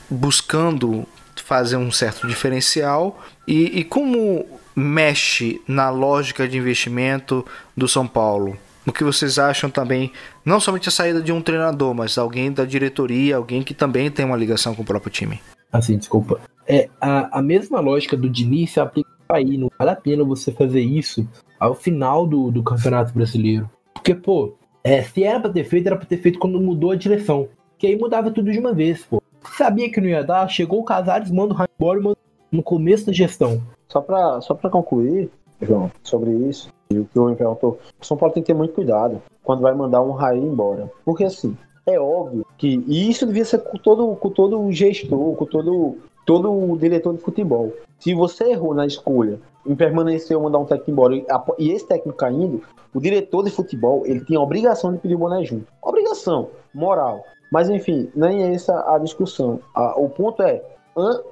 buscando fazer um certo diferencial. E, e como mexe na lógica de investimento do São Paulo? O que vocês acham também, não somente a saída de um treinador, mas alguém da diretoria, alguém que também tem uma ligação com o próprio time? Assim, desculpa. É, a, a mesma lógica do Diniz se aplica aí. Não vale a pena você fazer isso ao final do, do Campeonato Brasileiro. Porque, pô, é, se era pra ter feito, era pra ter feito quando mudou a direção. Que aí mudava tudo de uma vez, pô. Sabia que não ia dar, chegou o Casares, manda o embora no começo da gestão. Só para só pra concluir, João, sobre isso, e o que o me perguntou, o São Paulo tem que ter muito cuidado quando vai mandar um Raí embora. Porque assim, é óbvio que. E isso devia ser com todo, com todo o gestor, com todo, todo o diretor de futebol. Se você errou na escolha em permanecer ou mandar um técnico embora e esse técnico caindo, o diretor de futebol ele tem a obrigação de pedir o boné junto. Obrigação, moral. Mas enfim, nem é essa a discussão. o ponto é,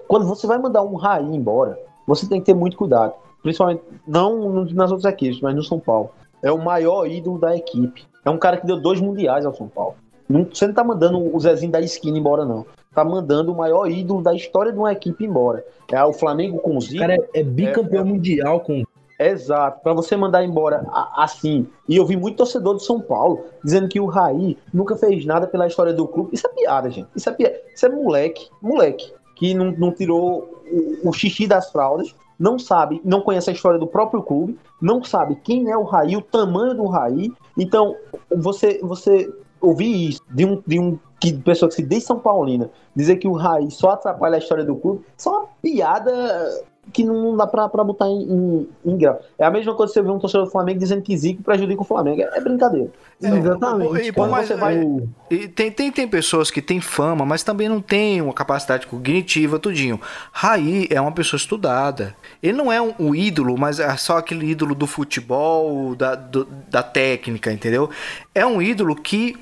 quando você vai mandar um Raí embora, você tem que ter muito cuidado. Principalmente, não nas outras equipes, mas no São Paulo. É o maior ídolo da equipe. É um cara que deu dois mundiais ao São Paulo. Você não tá mandando o Zezinho da esquina embora, não. Tá mandando o maior ídolo da história de uma equipe embora. É o Flamengo com o Zico. O cara é, é bicampeão é, mundial com. Exato, para você mandar embora assim. E eu vi muito torcedor de São Paulo dizendo que o Raí nunca fez nada pela história do clube. Isso é piada, gente. Isso é piada. Isso é moleque, moleque, que não, não tirou o, o xixi das fraldas, não sabe, não conhece a história do próprio clube, não sabe quem é o Raí, o tamanho do Raí. Então, você, você ouvir isso de um, de um que pessoa que se diz São Paulina, dizer que o Raí só atrapalha a história do clube, é uma piada que não dá pra, pra botar em, em, em, grau. É a mesma coisa que você vê um torcedor do Flamengo dizendo que Zico prejudica o Flamengo. É, é brincadeira. É, Exatamente. E, mas, você vai... e tem, tem, tem pessoas que têm fama, mas também não têm uma capacidade cognitiva, tudinho. Raí é uma pessoa estudada. Ele não é um, um ídolo, mas é só aquele ídolo do futebol, da, do, da técnica, entendeu? É um ídolo que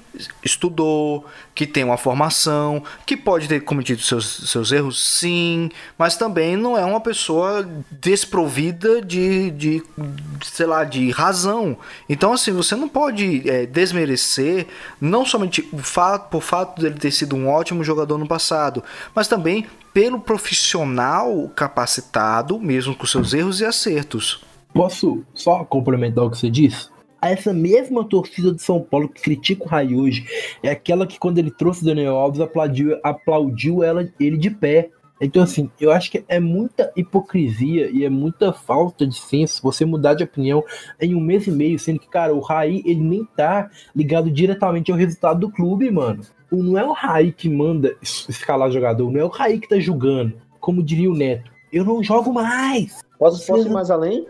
estudou, que tem uma formação, que pode ter cometido seus, seus erros, sim, mas também não é uma pessoa desprovida de, de sei lá, de razão. Então, assim, você não pode é, desmerecer não somente o fato, por fato dele ter sido um ótimo jogador no passado, mas também pelo profissional capacitado, mesmo com seus erros e acertos. Posso só complementar o que você disse? Essa mesma torcida de São Paulo que critica o Rai hoje é aquela que quando ele trouxe o Daniel Alves aplaudiu, aplaudiu ela, ele de pé. Então, assim, eu acho que é muita hipocrisia e é muita falta de senso você mudar de opinião em um mês e meio, sendo que, cara, o Raí, ele nem tá ligado diretamente ao resultado do clube, mano. Não é o Raí que manda escalar jogador, não é o Raí que tá julgando. Como diria o Neto, eu não jogo mais. Posso, posso ir mais além?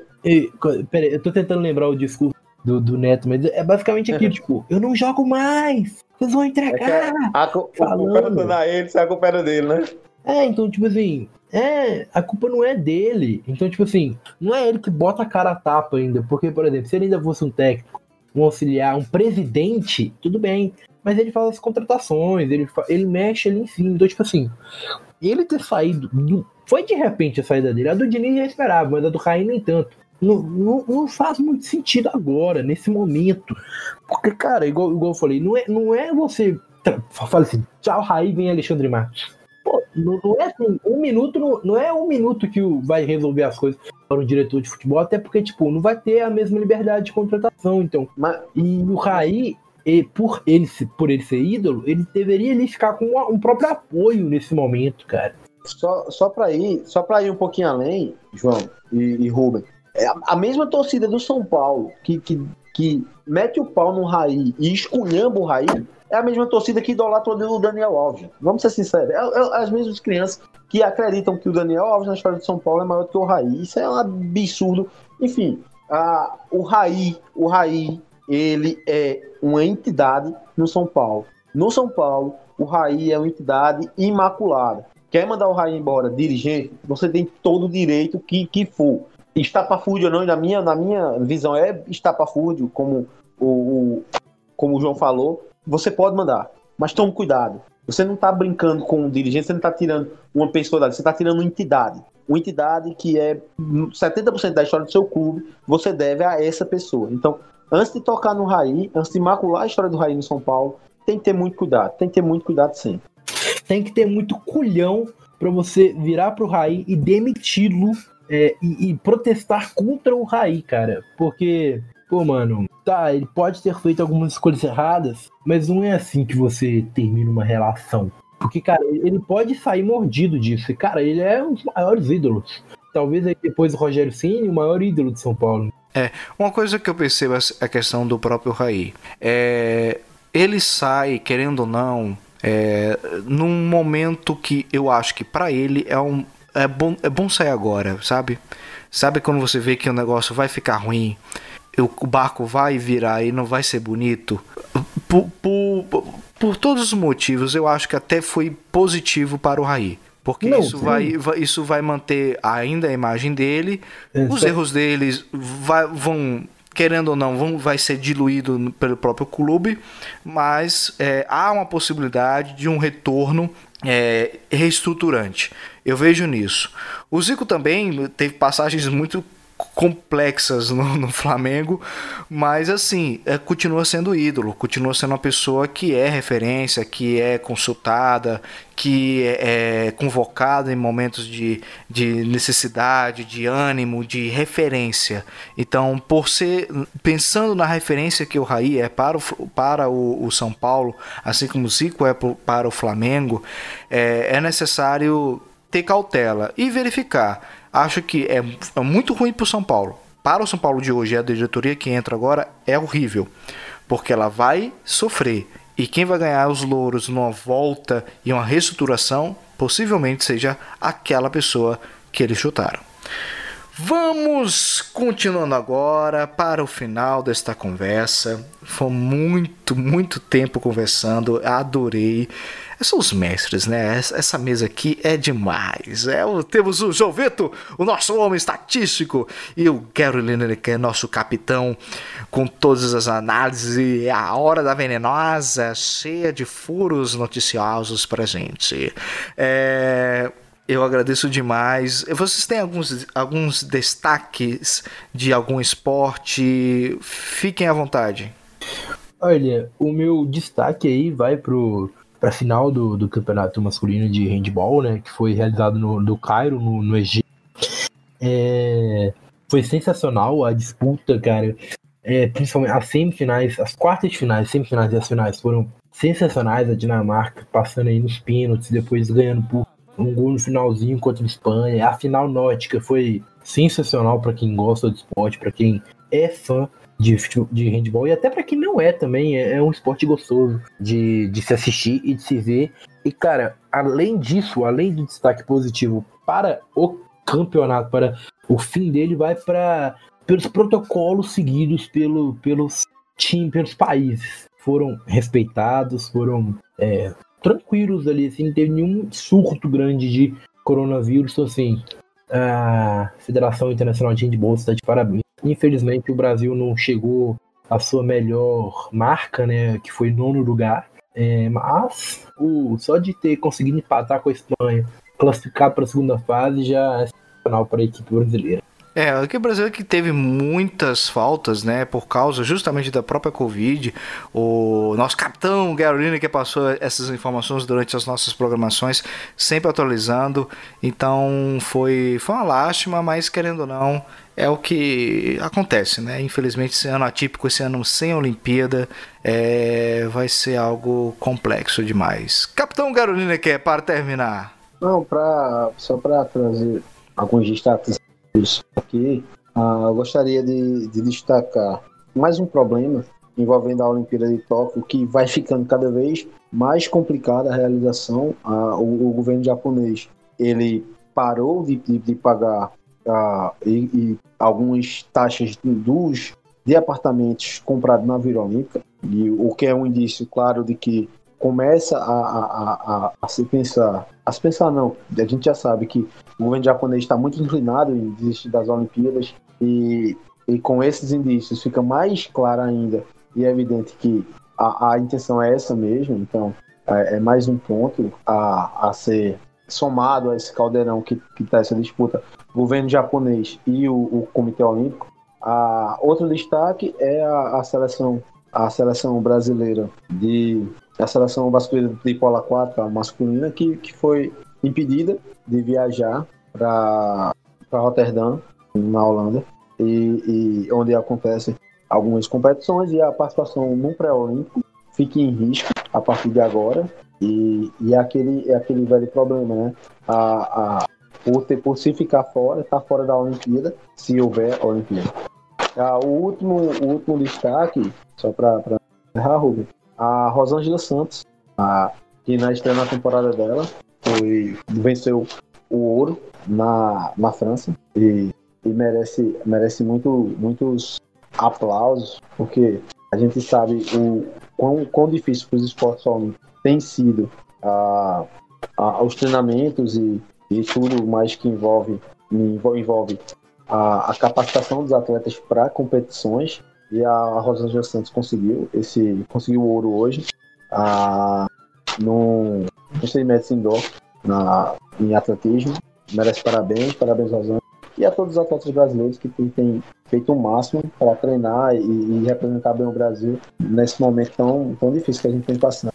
Pera, eu tô tentando lembrar o discurso do, do Neto, mas é basicamente aquilo, tipo, eu não jogo mais, vocês vão entregar. É a, a, culpa não é ele, se a culpa era dele, né? É, então, tipo assim, é, a culpa não é dele. Então, tipo assim, não é ele que bota a cara a tapa ainda. Porque, por exemplo, se ele ainda fosse um técnico, um auxiliar, um presidente, tudo bem. Mas ele faz as contratações, ele, ele mexe ali em cima. Então, tipo assim, ele ter saído do, foi de repente a saída dele. A do Diniz já esperava, mas a do Raí nem tanto. Não, não, não, faz muito sentido agora, nesse momento. Porque, cara, igual, igual eu falei, não é, não é você. Fala assim, tchau, Raí, vem Alexandre Matos. Pô, não, não, é assim, um minuto, não, não é um minuto que vai resolver as coisas para o diretor de futebol, até porque, tipo, não vai ter a mesma liberdade de contratação, então. Mas... E o Raí, e por ele, por ele ser ídolo, ele deveria ele ficar com um próprio apoio nesse momento, cara. Só, só para ir, só para ir um pouquinho além, João e, e Rubem, é a, a, mesma torcida do São Paulo que, que, que mete o pau no Raí e esculhamba o Raí, é a mesma torcida que idolatra o Daniel Alves. Vamos ser sinceros, é, é, as mesmas crianças que acreditam que o Daniel Alves na história de São Paulo é maior que o Raí. Isso é um absurdo. Enfim, a, o Raí, o Raí, ele é uma entidade no São Paulo. No São Paulo, o Raí é uma entidade imaculada. Quer mandar o Raí embora, dirigente, você tem todo o direito que, que for. Estapafúrdio ou não, na minha, na minha visão é estapafúrdio, como o, o, como o João falou, você pode mandar. Mas tome cuidado. Você não está brincando com o dirigente, você não está tirando uma pessoa dali, você está tirando uma entidade. Uma entidade que é 70% da história do seu clube, você deve a essa pessoa. Então, antes de tocar no Raí, antes de macular a história do Raí no São Paulo, tem que ter muito cuidado. Tem que ter muito cuidado sempre tem que ter muito culhão para você virar pro Raí e demiti-lo é, e, e, protestar contra o Raí, cara. Porque, pô, mano, tá, ele pode ter feito algumas escolhas erradas, mas não é assim que você termina uma relação. Porque, cara, ele pode sair mordido disso. E, cara, ele é um dos maiores ídolos. Talvez aí depois do Rogério Ceni, o maior ídolo de São Paulo. É, uma coisa que eu percebo é a questão do próprio Raí. É, ele sai, querendo ou não, é, num momento que eu acho que para ele é um é bom, é bom sair agora, sabe? Sabe quando você vê que o negócio vai ficar ruim, o barco vai virar e não vai ser bonito? Por, por, por todos os motivos, eu acho que até foi positivo para o Raí. Porque não, isso, vai, isso vai manter ainda a imagem dele, é, os erros deles vai, vão querendo ou não, vão, vai ser diluído pelo próprio clube, mas é, há uma possibilidade de um retorno é, reestruturante. Eu vejo nisso. O Zico também teve passagens muito complexas no, no Flamengo, mas assim, é, continua sendo ídolo, continua sendo uma pessoa que é referência, que é consultada, que é, é convocada em momentos de, de necessidade, de ânimo, de referência. Então, por ser pensando na referência que o Raí é para o, para o, o São Paulo, assim como o Zico é para o Flamengo, é, é necessário ter cautela e verificar acho que é, é muito ruim para o São Paulo. Para o São Paulo de hoje, a diretoria que entra agora é horrível, porque ela vai sofrer. E quem vai ganhar os louros numa volta e uma reestruturação, possivelmente seja aquela pessoa que eles chutaram. Vamos continuando agora para o final desta conversa. Foi muito, muito tempo conversando, adorei são os mestres, né? Essa mesa aqui é demais. É, temos o João Vitor, o nosso homem estatístico, e o Gary Lineker, que é nosso capitão, com todas as análises e a hora da venenosa, cheia de furos noticiosos pra gente. É. Eu agradeço demais. Vocês têm alguns, alguns destaques de algum esporte? Fiquem à vontade. Olha, o meu destaque aí vai pro para a final do, do campeonato masculino de handball, né, que foi realizado no, no Cairo, no, no Egito. É, foi sensacional a disputa, cara. É, principalmente as semifinais, as quartas de finais, semifinais e as finais foram sensacionais. A Dinamarca passando aí nos pênaltis, depois ganhando por um gol no finalzinho contra a Espanha. A final nórdica foi sensacional para quem gosta de esporte, para quem é fã de, de handball e até para quem não é também, é, é, um esporte gostoso de, de se assistir e de se ver. E cara, além disso, além do destaque positivo para o campeonato, para o fim dele, vai para pelos protocolos seguidos pelo, pelos times, pelos países. Foram respeitados, foram é, tranquilos ali, assim, não teve nenhum surto grande de coronavírus. Então, assim, a Federação Internacional de Handball está de parabéns Infelizmente o Brasil não chegou à sua melhor marca, né, que foi nono lugar. É, mas o, só de ter conseguido empatar com a Espanha, classificar para a segunda fase já é sensacional para a equipe brasileira. É, aqui o Brasil que teve muitas faltas, né, por causa justamente da própria Covid. O nosso capitão Garolina que passou essas informações durante as nossas programações, sempre atualizando. Então foi, foi uma lástima, mas querendo ou não, é o que acontece, né? Infelizmente, esse ano atípico, esse ano sem Olimpíada, é, vai ser algo complexo demais. Capitão Garolina que é para terminar. Não, pra, só para trazer alguns destaques aqui, uh, eu gostaria de, de, destacar mais um problema envolvendo a Olimpíada de Tóquio, que vai ficando cada vez mais complicada a realização. Uh, o, o, governo japonês ele parou de, de, de pagar uh, e, e algumas taxas dos de apartamentos comprados na Vila Olímpica, e o que é um indício claro de que começa a, a, a, a, se pensar, a se pensar não, a gente já sabe que o governo japonês está muito inclinado em desistir das Olimpíadas e, e com esses indícios fica mais claro ainda e é evidente que a, a intenção é essa mesmo, então é, é mais um ponto a, a ser somado a esse caldeirão que está essa disputa, governo japonês e o, o Comitê Olímpico. A, outro destaque é a, a seleção a seleção brasileira de a seleção masculina de polo aquática masculina que, que foi impedida de viajar para Rotterdam, na Holanda, e, e, onde acontecem algumas competições e a participação no pré-olímpico fica em risco a partir de agora. E, e é, aquele, é aquele velho problema, né? A, a, por, ter, por se ficar fora, estar tá fora da Olimpíada, se houver Olimpíada. Ah, o, último, o último destaque, só para encerrar, Rubens, a Rosângela Santos, a, que na estreia na temporada dela foi, venceu o ouro na, na França e, e merece, merece muito, muitos aplausos, porque a gente sabe o quão, quão difícil para os esportes olímpicos tem sido a, a, os treinamentos e, e tudo mais que envolve, envolve a, a capacitação dos atletas para competições e a Rosângela Santos conseguiu esse conseguiu ouro hoje a, no, no 100 metros indoor na, em atletismo. Merece parabéns, parabéns Rosângela. E a todos os atletas brasileiros que têm, têm feito o máximo para treinar e, e, representar bem o Brasil nesse momento tão, tão difícil que a gente tem passando.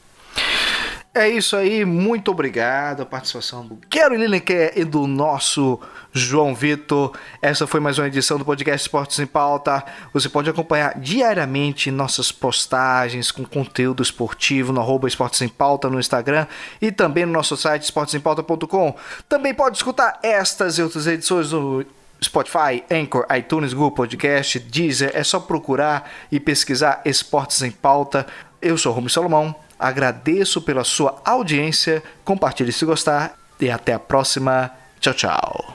É isso aí, muito obrigado a participação do Quero Lineker e do nosso João Vitor. Essa foi mais uma edição do podcast Esportes em Pauta. Você pode acompanhar diariamente nossas postagens com conteúdo esportivo no arroba Esportes em Pauta no Instagram e também no nosso site esportesempauta.com. Também pode escutar estas e outras edições do Spotify, Anchor, iTunes, Google Podcast, Deezer. É só procurar e pesquisar Esportes em Pauta. Eu sou Rumi Salomão. Agradeço pela sua audiência, compartilhe se gostar e até a próxima. Tchau, tchau.